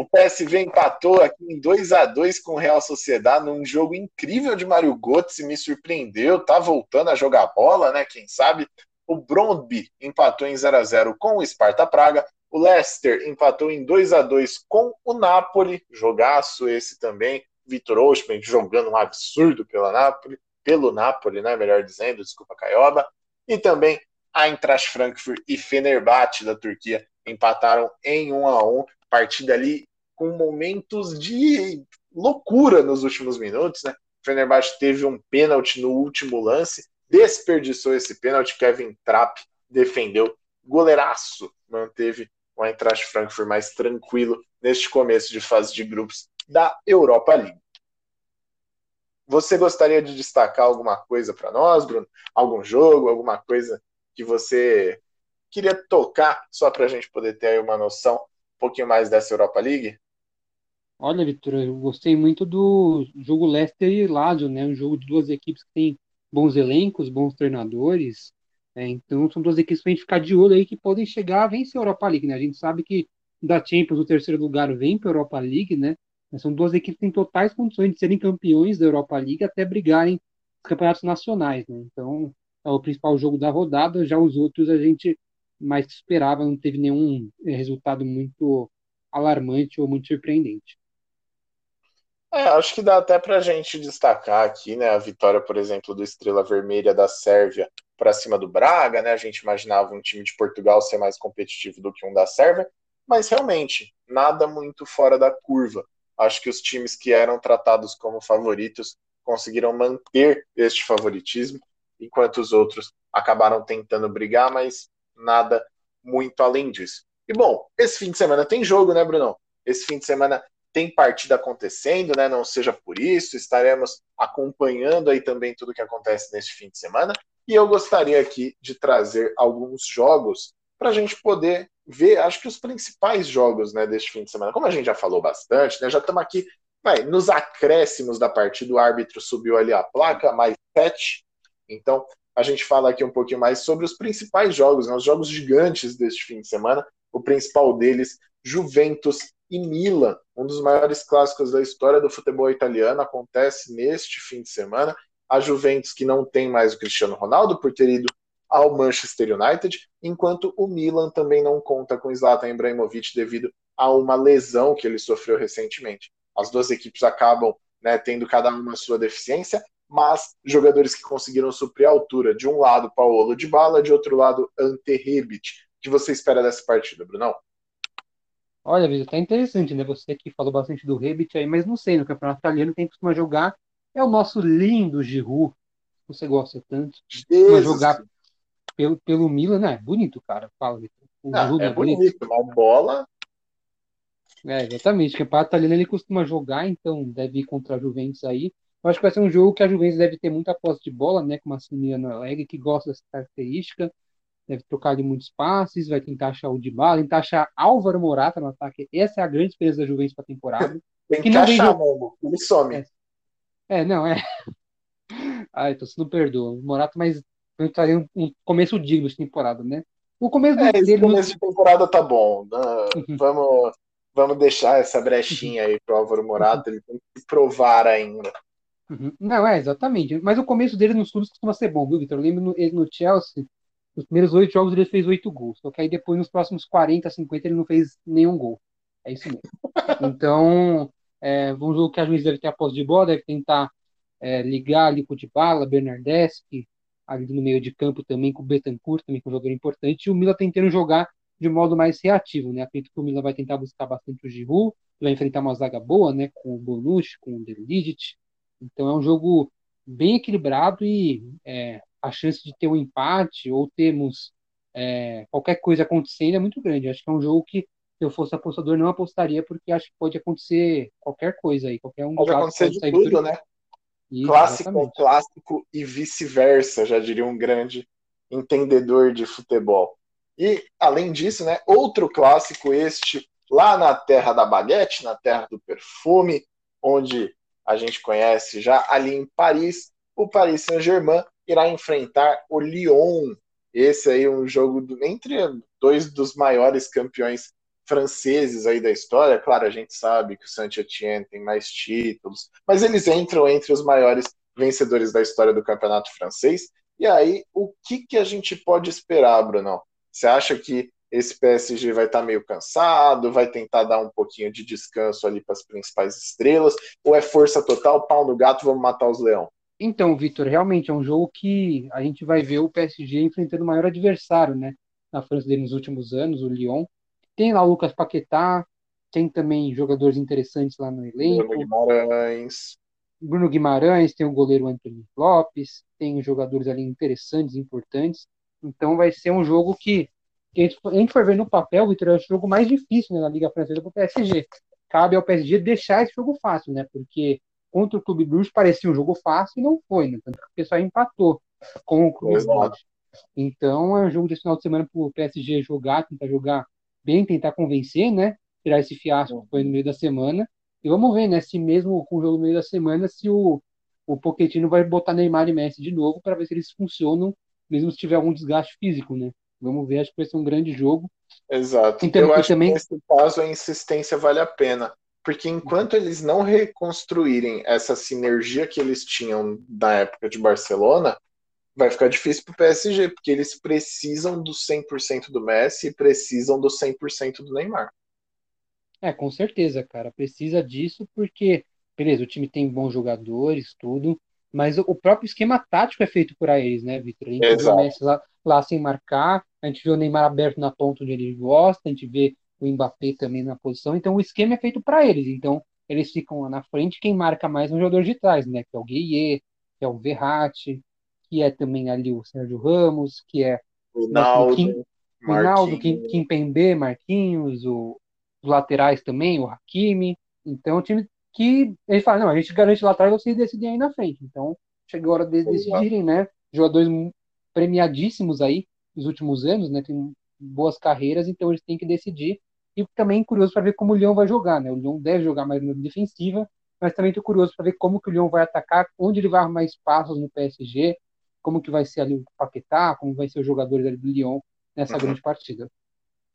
Speaker 1: O PSV empatou aqui em 2 a 2 com o Real Sociedade num jogo incrível de Mário Götze, me surpreendeu, tá voltando a jogar bola, né, quem sabe? O Brondby empatou em 0 a 0 com o Sparta Praga o Leicester empatou em 2 a 2 com o Napoli, jogaço esse também. Vitor Osimhen jogando um absurdo pela Napoli, pelo Napoli, né, melhor dizendo, desculpa Caioba. E também Eintracht Frankfurt e Fenerbahçe da Turquia empataram em 1 a 1, partida ali com momentos de loucura nos últimos minutos, né? Fenerbahçe teve um pênalti no último lance, desperdiçou esse pênalti, Kevin Trapp defendeu, goleiraço, manteve o Eintracht Frankfurt mais tranquilo neste começo de fase de grupos da Europa League. Você gostaria de destacar alguma coisa para nós, Bruno? Algum jogo, alguma coisa que você queria tocar só para a gente poder ter aí uma noção um pouquinho mais dessa Europa League?
Speaker 2: Olha, Vitor, eu gostei muito do jogo Leicester e Lazio, né? Um jogo de duas equipes que têm bons elencos, bons treinadores, é, então, são duas equipes para a gente ficar de olho aí que podem chegar a vencer a Europa League, né? A gente sabe que da Champions o terceiro lugar vem para a Europa League, né? Mas são duas equipes que têm totais condições de serem campeões da Europa League até brigarem nos campeonatos nacionais, né? Então, é o principal jogo da rodada. Já os outros a gente mais esperava, não teve nenhum é, resultado muito alarmante ou muito surpreendente.
Speaker 1: É, acho que dá até para a gente destacar aqui, né, a vitória, por exemplo, do Estrela Vermelha da Sérvia para cima do Braga, né? A gente imaginava um time de Portugal ser mais competitivo do que um da Sérvia, mas realmente nada muito fora da curva. Acho que os times que eram tratados como favoritos conseguiram manter este favoritismo, enquanto os outros acabaram tentando brigar, mas nada muito além disso. E bom, esse fim de semana tem jogo, né, Bruno? Esse fim de semana tem partida acontecendo, né? Não seja por isso, estaremos acompanhando aí também tudo que acontece neste fim de semana. E eu gostaria aqui de trazer alguns jogos para a gente poder ver, acho que os principais jogos né, deste fim de semana. Como a gente já falou bastante, né, já estamos aqui vai, nos acréscimos da partida, o árbitro subiu ali a placa, mais sete. Então, a gente fala aqui um pouquinho mais sobre os principais jogos, né, os jogos gigantes deste fim de semana. O principal deles, Juventus e Milan, um dos maiores clássicos da história do futebol italiano, acontece neste fim de semana. A Juventus, que não tem mais o Cristiano Ronaldo por ter ido ao Manchester United, enquanto o Milan também não conta com Zlatan Ibrahimovic devido a uma lesão que ele sofreu recentemente. As duas equipes acabam né, tendo cada uma a sua deficiência, mas jogadores que conseguiram suprir a altura. De um lado, Paulo de Bala, de outro lado, Ante Rebic. O que você espera dessa partida, Brunão?
Speaker 2: Olha, Vitor, tá interessante, né? Você que falou bastante do Rebit aí, mas não sei, no campeonato italiano quem costuma jogar é o nosso lindo Giroud. Você gosta tanto. Costuma jogar pelo, pelo Milan, né? Bonito, cara. Fala, Vitor.
Speaker 1: Não, é, é bonito, bonito, uma bola.
Speaker 2: É, exatamente. O campeonato italiano ele costuma jogar, então deve ir contra a Juventus aí. Eu acho que vai ser um jogo que a Juventus deve ter muita posse de bola, né? Com uma Simiano Alegre que gosta dessa característica deve trocar ali muitos passes, vai tentar achar o Dybala, tentar achar Álvaro Morata no ataque. Essa é a grande esperança da Juventus para a temporada.
Speaker 1: Tem que, que achar, mesmo. Ele some.
Speaker 2: É. é, não, é. Ai, então você não perdoa. Morata, mas estaria um, um começo digno de temporada, né?
Speaker 1: O começo é, dele. Começo de temporada tá bom. Né? Uhum. Vamos, vamos deixar essa brechinha aí pro Álvaro Morata, ele tem que provar ainda.
Speaker 2: Uhum. Não, é, exatamente. Mas o começo dele nos clubes costuma ser bom, viu, Vitor? Eu lembro no, ele no Chelsea, nos primeiros oito jogos ele fez oito gols. Só que aí depois, nos próximos 40, 50, ele não fez nenhum gol. É isso mesmo. Então, é, vamos ver o que a juiz deve ter a posse de bola, deve tentar é, ligar ali com o Dybala, Bernardeschi, ali no meio de campo também com o Betancourt, também com um jogador importante, e o Milan tentando jogar de modo mais reativo, né? Acredito que o Milan vai tentar buscar bastante o Giroud, vai enfrentar uma zaga boa, né? Com o Bonucci, com o Deligit. Então é um jogo bem equilibrado e é, a chance de ter um empate ou termos é, qualquer coisa acontecendo é muito grande. Acho que é um jogo que se eu fosse apostador não apostaria porque acho que pode acontecer qualquer coisa aí, qualquer um
Speaker 1: pode acontecer de tudo, né? Isso, clássico exatamente. clássico e vice-versa, já diria um grande entendedor de futebol. E, além disso, né, outro clássico este, lá na terra da baguete, na terra do perfume, onde a gente conhece já ali em Paris, o Paris Saint-Germain irá enfrentar o Lyon. Esse aí é um jogo do, entre dois dos maiores campeões franceses aí da história. Claro, a gente sabe que o Saint-Étienne tem mais títulos, mas eles entram entre os maiores vencedores da história do campeonato francês. E aí, o que, que a gente pode esperar, Brunão? Você acha que esse PSG vai estar tá meio cansado, vai tentar dar um pouquinho de descanso ali para as principais estrelas, ou é força total, pau no gato, vamos matar os leão?
Speaker 2: Então, Vitor, realmente é um jogo que a gente vai ver o PSG enfrentando o maior adversário, né? Na França dele nos últimos anos, o Lyon. Tem lá o Lucas Paquetá, tem também jogadores interessantes lá no elenco.
Speaker 1: Bruno Guimarães.
Speaker 2: Bruno Guimarães, tem o goleiro Antônio Lopes, tem jogadores ali interessantes, importantes. Então vai ser um jogo que a, gente, for ver no papel, Vitor, é o jogo mais difícil né, na Liga Francesa para o PSG. Cabe ao PSG deixar esse jogo fácil, né? Porque contra o Clube Bruges parecia um jogo fácil e não foi, né? Tanto que o pessoal empatou com o Clube Bruges. Então é um jogo desse final de semana para o PSG jogar, tentar jogar bem, tentar convencer, né? Tirar esse fiasco que foi no meio da semana. E vamos ver, né? Se mesmo com o jogo no meio da semana, se o, o Pochettino vai botar Neymar e Messi de novo para ver se eles funcionam mesmo se tiver algum desgaste físico, né? Vamos ver, acho que vai ser um grande jogo.
Speaker 1: Exato. Então, Eu acho também... que nesse caso a insistência vale a pena. Porque enquanto eles não reconstruírem essa sinergia que eles tinham na época de Barcelona, vai ficar difícil para o PSG, porque eles precisam do 100% do Messi e precisam do 100% do Neymar.
Speaker 2: É, com certeza, cara. Precisa disso porque, beleza, o time tem bons jogadores, tudo, mas o próprio esquema tático é feito por eles, né, Vitor? A gente Exato. vê o Messi lá, lá, sem marcar, a gente vê o Neymar aberto na ponta onde ele gosta, a gente vê o Mbappé também na posição, então o esquema é feito para eles, então eles ficam lá na frente, quem marca mais é o jogador de trás, né, que é o Gueye, que é o Verratti, que é também ali o Sérgio Ramos, que é
Speaker 1: o Ronaldo,
Speaker 2: Kim, Ronaldo Kim, Kim Pembe, Marquinhos, o, os laterais também, o Hakimi, então o time que eles falam, não, a gente garante lá atrás, vocês decidem aí na frente. Então, chegou a hora de decidirem, né? Jogadores premiadíssimos aí nos últimos anos, né? Tem boas carreiras, então eles têm que decidir. E também curioso para ver como o Leão vai jogar, né? O Leão deve jogar mais na defensiva, mas também estou curioso para ver como que o Leão vai atacar, onde ele vai arrumar espaços no PSG, como que vai ser ali o Paquetá, como vai ser os jogadores ali do Leão nessa uhum. grande partida.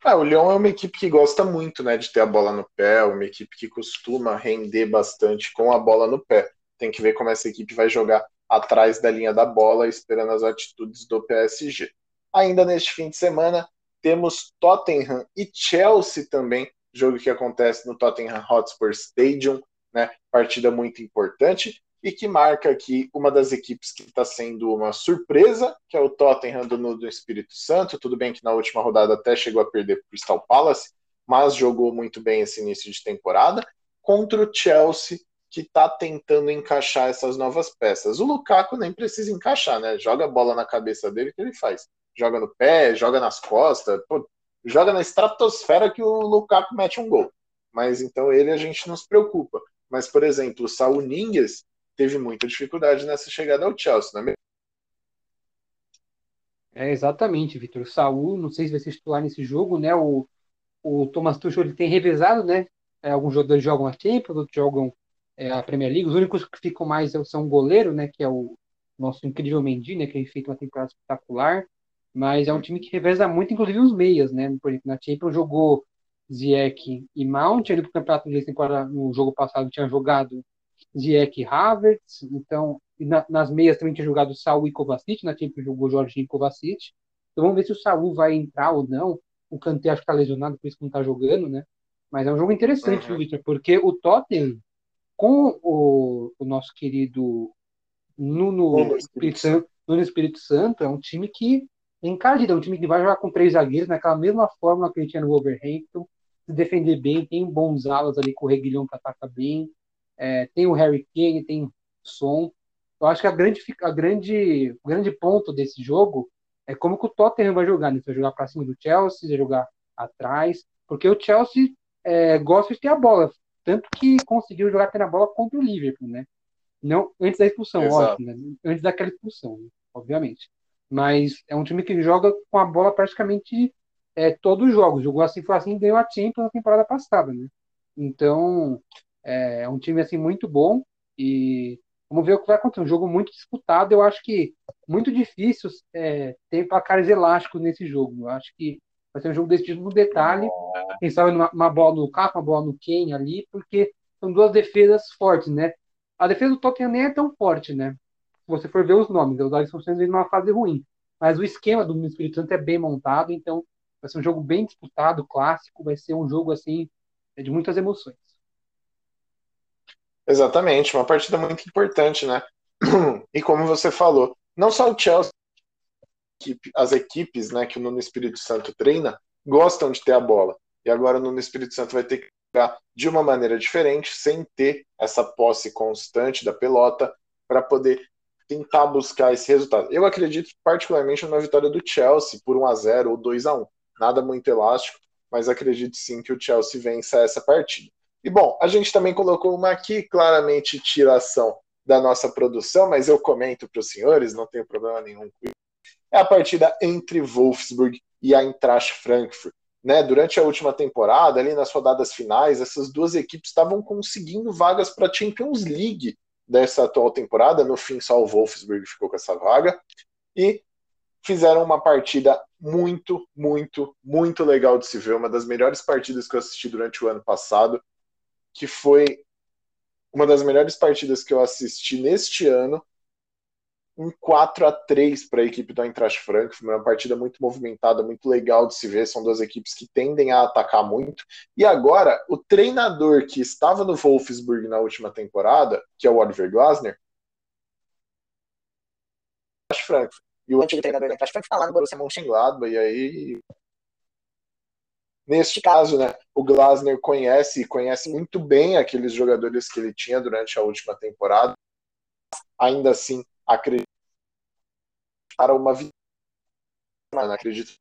Speaker 1: Ah, o Lyon é uma equipe que gosta muito né, de ter a bola no pé, uma equipe que costuma render bastante com a bola no pé. Tem que ver como essa equipe vai jogar atrás da linha da bola, esperando as atitudes do PSG. Ainda neste fim de semana, temos Tottenham e Chelsea também, jogo que acontece no Tottenham Hotspur Stadium, né? Partida muito importante e que marca aqui uma das equipes que está sendo uma surpresa, que é o Tottenham do, do Espírito Santo. Tudo bem que na última rodada até chegou a perder para o Crystal Palace, mas jogou muito bem esse início de temporada, contra o Chelsea, que está tentando encaixar essas novas peças. O Lukaku nem precisa encaixar, né? Joga a bola na cabeça dele, que ele faz? Joga no pé, joga nas costas, pô, joga na estratosfera que o Lukaku mete um gol. Mas então ele a gente não se preocupa. Mas, por exemplo, o Saul Ningues teve muita dificuldade nessa chegada ao Chelsea, não é?
Speaker 2: É, exatamente, Vitor. Saúl, não sei se vai ser titular nesse jogo, né? O, o Thomas Tuchel ele tem revezado, né? É, alguns jogadores jogam a Champions, outros jogam é, a Premier League. Os únicos que ficam mais são o goleiro, né? Que é o nosso incrível Mendy, né? Que tem feito uma temporada espetacular. Mas é um time que reveza muito, inclusive os meias, né? Por exemplo, na Champions jogou Ziyech e Mount. Ele, no campeonato de temporada, no jogo passado, tinha jogado Ziyech e Havertz. Então, na, nas meias também tinha jogado Saul e Kovacic. Na Champions jogou Jorginho e Kovacic. Então, vamos ver se o Saul vai entrar ou não. O Kanté acho que está lesionado, por isso que não está jogando, né? Mas é um jogo interessante, uhum. Victor, porque o Tottenham, com o, o nosso querido Nuno, Espírito Santo, Nuno Espírito Santo, é um time que é encardido, é um time que vai jogar com três zagueiros, naquela mesma forma que ele tinha no Wolverhampton, se defender bem, tem bons alas ali com o Reguilhão que ataca bem, é, tem o Harry Kane, tem o Son. Eu acho que a grande, a grande, o grande ponto desse jogo é como que o Tottenham vai jogar, né? vai jogar para cima do Chelsea, vai jogar atrás, porque o Chelsea é, gosta de ter a bola, tanto que conseguiu jogar tendo a bola contra o Liverpool, né? Não antes da expulsão, óbvio, né? antes daquela expulsão, né? obviamente. Mas é um time que joga com a bola praticamente é, todos os jogos. Jogou assim, foi assim, ganhou a Champions na temporada passada, né? Então, é, é um time assim muito bom e vamos ver o que vai acontecer. Um jogo muito disputado. Eu acho que muito difícil é, ter placares elásticos nesse jogo. Eu acho que vai ser um jogo decidido no detalhe. Quem sabe uma, uma bola no Capo, uma bola no Kane ali, porque são duas defesas fortes, né? A defesa do Tottenham nem é tão forte, né? Se você for ver os nomes, os Alisson estão sendo numa fase ruim. Mas o esquema do Espírito Santo é bem montado, então vai ser um jogo bem disputado, clássico, vai ser um jogo assim de muitas emoções.
Speaker 1: Exatamente, uma partida muito importante, né? E como você falou, não só o Chelsea, as equipes né, que o Nuno Espírito Santo treina gostam de ter a bola. E agora o Nuno Espírito Santo vai ter que jogar de uma maneira diferente, sem ter essa posse constante da pelota, para poder tentar buscar esse resultado. Eu acredito particularmente numa vitória do Chelsea por 1 a 0 ou 2 a 1 Nada muito elástico, mas acredito sim que o Chelsea vença essa partida. E bom, a gente também colocou uma aqui, claramente tiração da nossa produção, mas eu comento para os senhores, não tenho problema nenhum com isso é a partida entre Wolfsburg e a Eintracht Frankfurt. Né, durante a última temporada, ali nas rodadas finais, essas duas equipes estavam conseguindo vagas para a Champions League dessa atual temporada. No fim, só o Wolfsburg ficou com essa vaga. E fizeram uma partida muito, muito, muito legal de se ver. Uma das melhores partidas que eu assisti durante o ano passado, que foi uma das melhores partidas que eu assisti neste ano um 4 a 3 para a equipe do Eintracht Frankfurt, uma partida muito movimentada, muito legal de se ver, são duas equipes que tendem a atacar muito. E agora, o treinador que estava no Wolfsburg na última temporada, que é o Oliver Glasner, Frankfurt. E o antigo treinador do Eintracht Frankfurt está lá no Borussia Mönchengladbach, e aí Neste caso, né, o Glasner conhece conhece muito bem aqueles jogadores que ele tinha durante a última temporada. Ainda assim, acredito para uma vitória, acredito,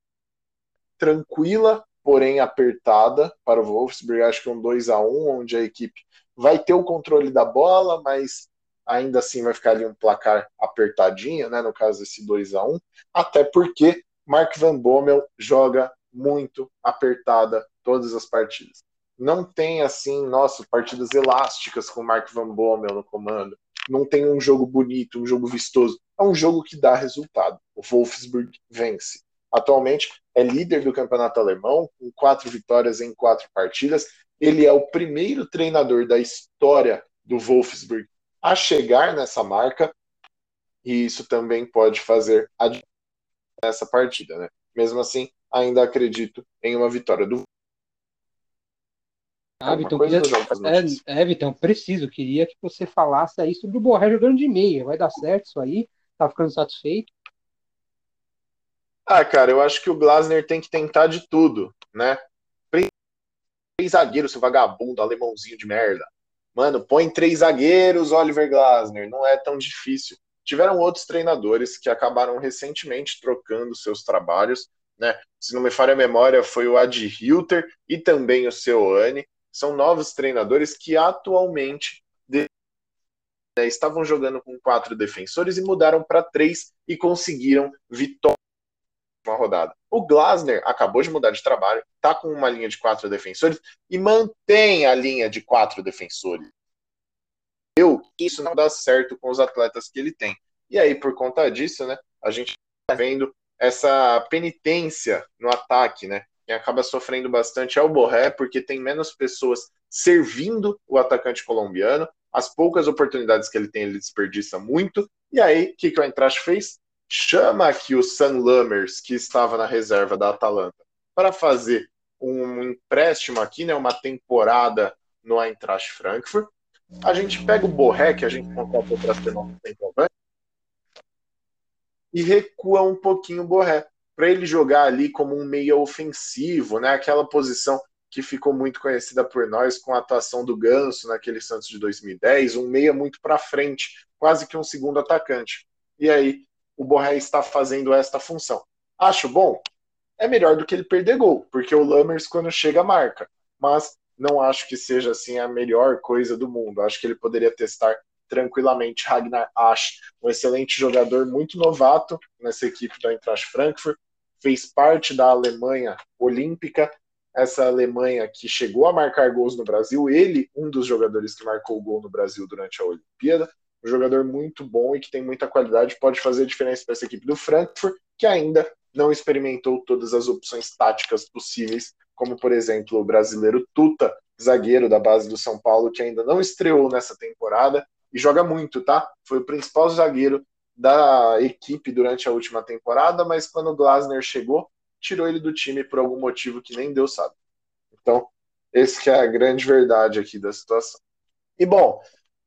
Speaker 1: tranquila, porém apertada para o Wolfsburg. Acho que um 2 a 1 onde a equipe vai ter o controle da bola, mas ainda assim vai ficar ali um placar apertadinho, né? No caso, esse 2 a 1 até porque Mark Van Bommel joga muito apertada todas as partidas. Não tem assim, nossa, partidas elásticas com Mark Van Bommel no comando não tem um jogo bonito, um jogo vistoso. É um jogo que dá resultado. O Wolfsburg vence. Atualmente é líder do campeonato alemão, com quatro vitórias em quatro partidas. Ele é o primeiro treinador da história do Wolfsburg a chegar nessa marca, e isso também pode fazer a nessa partida. Né? Mesmo assim, ainda acredito em uma vitória do
Speaker 2: ah, Vitão, queria... é, é, Vitão, preciso. Queria que você falasse aí sobre o Borré jogando de meia. Vai dar certo isso aí? Tá ficando satisfeito?
Speaker 1: Ah, cara, eu acho que o Glasner tem que tentar de tudo, né? Três zagueiros, seu vagabundo, alemãozinho de merda. Mano, põe três zagueiros, Oliver Glasner. Não é tão difícil. Tiveram outros treinadores que acabaram recentemente trocando seus trabalhos, né? Se não me falha a memória, foi o Ad Hilter e também o Seoane são novos treinadores que atualmente né, estavam jogando com quatro defensores e mudaram para três e conseguiram vitória uma rodada. O Glasner acabou de mudar de trabalho, está com uma linha de quatro defensores e mantém a linha de quatro defensores. Eu, isso não dá certo com os atletas que ele tem. E aí, por conta disso, né, a gente está vendo essa penitência no ataque, né? Quem acaba sofrendo bastante é o Borré, porque tem menos pessoas servindo o atacante colombiano. As poucas oportunidades que ele tem, ele desperdiça muito. E aí, o que, que o Eintracht fez? Chama aqui o Sam Lammers, que estava na reserva da Atalanta, para fazer um empréstimo aqui, né, uma temporada no Eintracht Frankfurt. A gente pega o Borré, que a gente contratou para ser nosso centroavante, e recua um pouquinho o Borré para ele jogar ali como um meia ofensivo, né? Aquela posição que ficou muito conhecida por nós com a atuação do Ganso naquele Santos de 2010, um meia muito para frente, quase que um segundo atacante. E aí o Borré está fazendo esta função. Acho bom? É melhor do que ele perder gol, porque o Lammers quando chega marca, mas não acho que seja assim a melhor coisa do mundo. Acho que ele poderia testar tranquilamente Ragnar Asch, um excelente jogador, muito novato nessa equipe da Eintracht Frankfurt, fez parte da Alemanha Olímpica, essa Alemanha que chegou a marcar gols no Brasil, ele, um dos jogadores que marcou gol no Brasil durante a Olimpíada, um jogador muito bom e que tem muita qualidade, pode fazer a diferença para essa equipe do Frankfurt, que ainda não experimentou todas as opções táticas possíveis, como por exemplo o brasileiro Tuta, zagueiro da base do São Paulo, que ainda não estreou nessa temporada e joga muito, tá? Foi o principal zagueiro da equipe durante a última temporada, mas quando o Glasner chegou, tirou ele do time por algum motivo que nem Deus sabe. Então, esse é a grande verdade aqui da situação. E bom,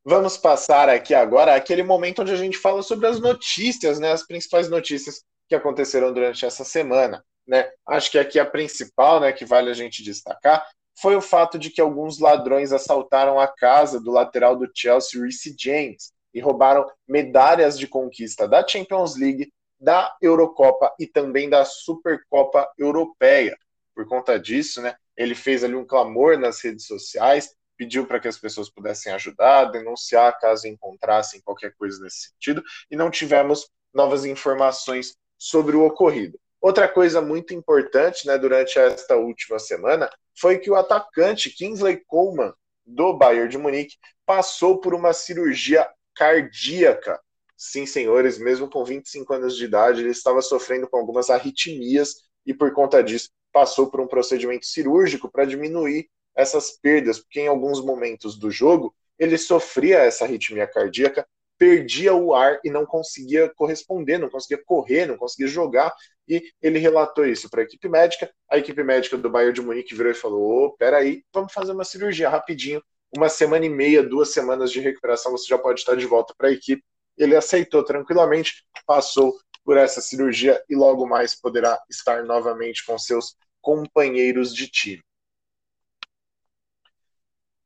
Speaker 1: vamos passar aqui agora aquele momento onde a gente fala sobre as notícias, né, as principais notícias que aconteceram durante essa semana, né? Acho que aqui a principal, né, que vale a gente destacar, foi o fato de que alguns ladrões assaltaram a casa do lateral do Chelsea, Reece James, e roubaram medalhas de conquista da Champions League, da Eurocopa e também da Supercopa Europeia. Por conta disso, né, ele fez ali um clamor nas redes sociais, pediu para que as pessoas pudessem ajudar, denunciar caso encontrassem qualquer coisa nesse sentido, e não tivemos novas informações sobre o ocorrido. Outra coisa muito importante né, durante esta última semana foi que o atacante Kingsley Coleman, do Bayern de Munique, passou por uma cirurgia cardíaca. Sim, senhores, mesmo com 25 anos de idade, ele estava sofrendo com algumas arritmias e, por conta disso, passou por um procedimento cirúrgico para diminuir essas perdas, porque em alguns momentos do jogo ele sofria essa arritmia cardíaca, perdia o ar e não conseguia corresponder, não conseguia correr, não conseguia jogar, e ele relatou isso para a equipe médica. A equipe médica do Bayern de Munique virou e falou: oh, peraí, vamos fazer uma cirurgia rapidinho uma semana e meia, duas semanas de recuperação, você já pode estar de volta para a equipe. Ele aceitou tranquilamente, passou por essa cirurgia e logo mais poderá estar novamente com seus companheiros de time.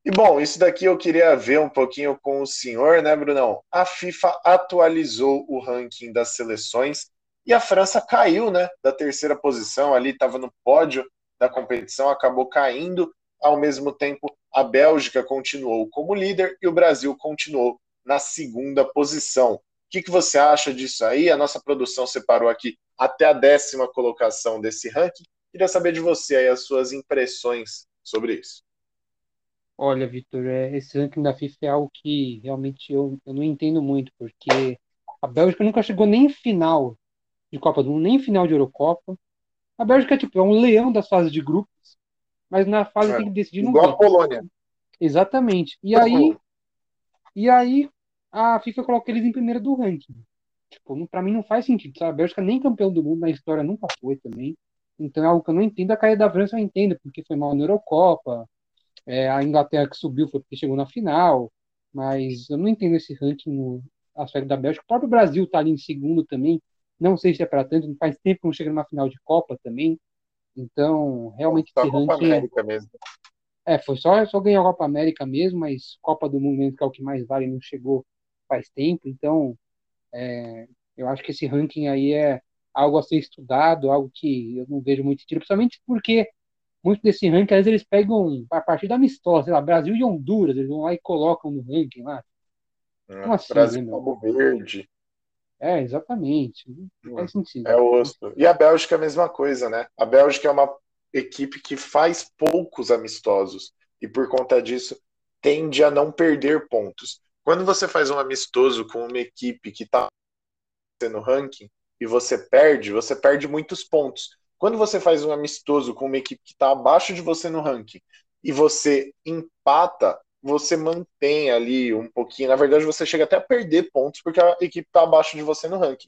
Speaker 1: E bom, isso daqui eu queria ver um pouquinho com o senhor, né, Brunão? A FIFA atualizou o ranking das seleções e a França caiu, né, da terceira posição, ali estava no pódio da competição, acabou caindo ao mesmo tempo, a Bélgica continuou como líder e o Brasil continuou na segunda posição. O que, que você acha disso aí? A nossa produção separou aqui até a décima colocação desse ranking. Queria saber de você aí as suas impressões sobre isso.
Speaker 2: Olha, Vitor, é, esse ranking da FIFA é algo que realmente eu, eu não entendo muito, porque a Bélgica nunca chegou nem em final de Copa do Mundo, nem em final de Eurocopa. A Bélgica tipo, é um leão das fases de grupos, mas na fase é. tem que decidir no
Speaker 1: Igual a Polônia.
Speaker 2: Exatamente. E aí, e aí a FIFA coloca eles em primeiro do ranking. Tipo, para mim não faz sentido, sabe? A Bélgica nem campeão do mundo na história nunca foi também. Então é algo que eu não entendo. A caída da França eu entendo, porque foi mal na Eurocopa. É, a Inglaterra que subiu foi porque chegou na final. Mas eu não entendo esse ranking no aspecto da Bélgica. O próprio Brasil tá ali em segundo também. Não sei se é para tanto, faz tempo que não chega numa final de Copa também. Então, realmente
Speaker 1: esse ranking. Copa é América mesmo.
Speaker 2: É, foi só, só ganhar a Copa América mesmo, mas Copa do Mundo que é o que mais vale, não chegou faz tempo. Então, é, eu acho que esse ranking aí é algo a ser estudado, algo que eu não vejo muito sentido, principalmente porque muito desse ranking, às vezes eles pegam a partir da amistosa, sei lá, Brasil e Honduras, eles vão lá e colocam no ranking lá.
Speaker 1: É, Como assim, Brasil né, Cabo Verde.
Speaker 2: É, exatamente. Não faz sentido.
Speaker 1: É osso. E a Bélgica é a mesma coisa, né? A Bélgica é uma equipe que faz poucos amistosos e por conta disso tende a não perder pontos. Quando você faz um amistoso com uma equipe que está no ranking e você perde, você perde muitos pontos. Quando você faz um amistoso com uma equipe que está abaixo de você no ranking e você empata, você mantém ali um pouquinho. Na verdade, você chega até a perder pontos porque a equipe está abaixo de você no ranking.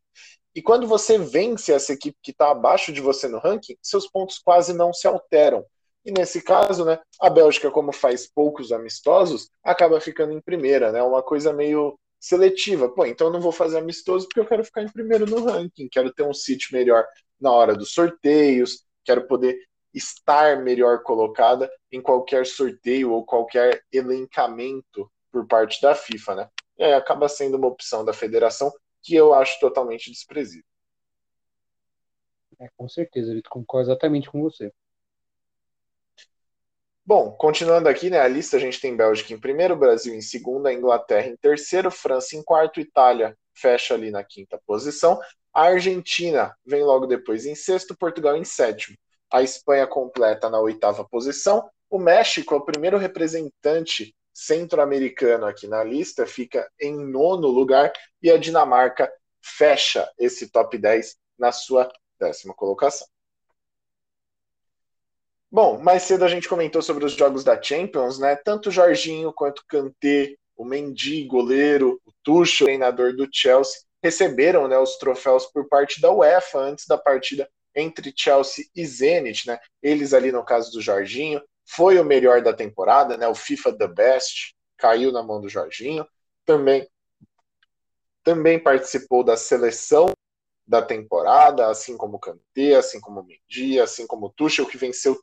Speaker 1: E quando você vence essa equipe que está abaixo de você no ranking, seus pontos quase não se alteram. E nesse caso, né, a Bélgica, como faz poucos amistosos, acaba ficando em primeira, né? Uma coisa meio seletiva. Pô, então eu não vou fazer amistoso porque eu quero ficar em primeiro no ranking, quero ter um sítio melhor na hora dos sorteios, quero poder estar melhor colocada em qualquer sorteio ou qualquer elencamento por parte da FIFA, né? E aí acaba sendo uma opção da federação que eu acho totalmente desprezível.
Speaker 2: É, com certeza, Vitor, concordo exatamente com você.
Speaker 1: Bom, continuando aqui, né, a lista a gente tem Bélgica em primeiro, Brasil em segundo, Inglaterra em terceiro, França em quarto, Itália fecha ali na quinta posição, a Argentina vem logo depois em sexto, Portugal em sétimo, a Espanha completa na oitava posição, o México é o primeiro representante centro-americano aqui na lista, fica em nono lugar, e a Dinamarca fecha esse top 10 na sua décima colocação. Bom, mais cedo a gente comentou sobre os jogos da Champions, né? Tanto Jorginho quanto Kanté, o Mendy, goleiro, o Tuchel, treinador do Chelsea, receberam né, os troféus por parte da UEFA antes da partida entre Chelsea e Zenit, né? Eles ali no caso do Jorginho, foi o melhor da temporada, né? O FIFA The Best caiu na mão do Jorginho. Também também participou da seleção da temporada, assim como Kanté, assim como Mendy, assim como o Tuchel, que venceu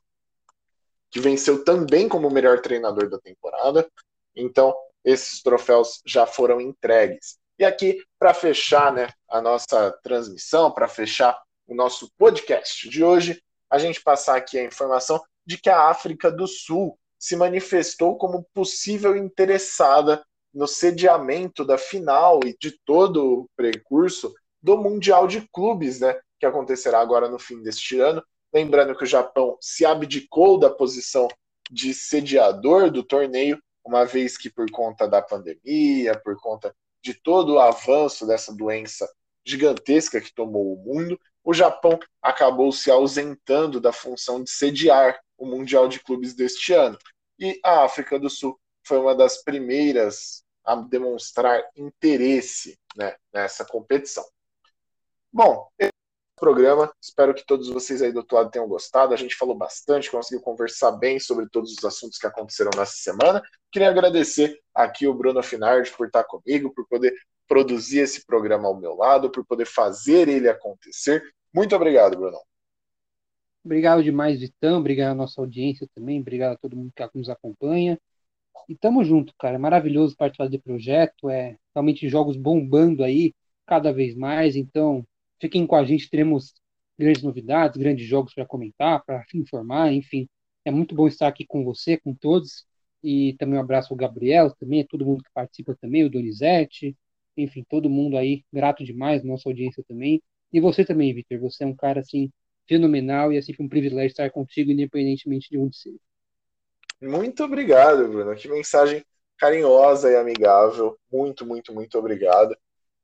Speaker 1: que venceu também como o melhor treinador da temporada. Então, esses troféus já foram entregues. E aqui, para fechar né, a nossa transmissão, para fechar o nosso podcast de hoje, a gente passar aqui a informação de que a África do Sul se manifestou como possível interessada no sediamento da final e de todo o percurso do Mundial de Clubes, né, que acontecerá agora no fim deste ano. Lembrando que o Japão se abdicou da posição de sediador do torneio, uma vez que por conta da pandemia, por conta de todo o avanço dessa doença gigantesca que tomou o mundo, o Japão acabou se ausentando da função de sediar o Mundial de Clubes deste ano. E a África do Sul foi uma das primeiras a demonstrar interesse né, nessa competição. Bom, programa, espero que todos vocês aí do outro lado tenham gostado. A gente falou bastante, conseguiu conversar bem sobre todos os assuntos que aconteceram nessa semana. Queria agradecer aqui o Bruno Finardi por estar comigo, por poder produzir esse programa ao meu lado, por poder fazer ele acontecer. Muito obrigado, Bruno.
Speaker 2: Obrigado demais, Vitão. Obrigado à nossa audiência também. Obrigado a todo mundo que nos acompanha. E tamo junto, cara. É maravilhoso participar de projeto. É realmente jogos bombando aí cada vez mais. Então, fiquem com a gente. Teremos grandes novidades, grandes jogos para comentar, para informar. Enfim, é muito bom estar aqui com você, com todos. E também um abraço ao Gabriel, também, a todo mundo que participa também, o Donizete, enfim, todo mundo aí, grato demais, nossa audiência também. E você também, Vitor, você é um cara, assim, fenomenal e, assim, um privilégio estar contigo, independentemente de onde seja.
Speaker 1: Muito obrigado, Bruno. Que mensagem carinhosa e amigável. Muito, muito, muito obrigado.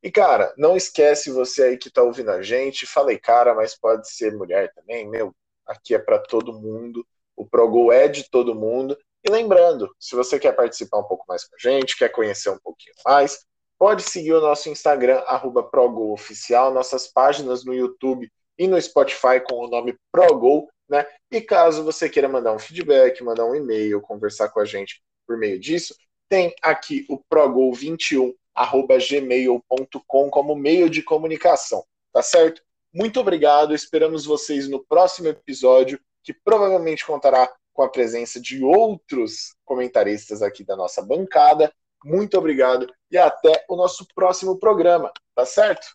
Speaker 1: E, cara, não esquece você aí que tá ouvindo a gente. Falei, cara, mas pode ser mulher também. Meu, aqui é para todo mundo. O ProGo é de todo mundo. E lembrando, se você quer participar um pouco mais com a gente, quer conhecer um pouquinho mais, pode seguir o nosso Instagram, arroba ProGoOficial, nossas páginas no YouTube e no Spotify com o nome ProGo, né? E caso você queira mandar um feedback, mandar um e-mail, conversar com a gente por meio disso, tem aqui o ProGo21 gmail.com como meio de comunicação, tá certo? Muito obrigado, esperamos vocês no próximo episódio, que provavelmente contará com a presença de outros comentaristas aqui da nossa bancada. Muito obrigado e até o nosso próximo programa, tá certo?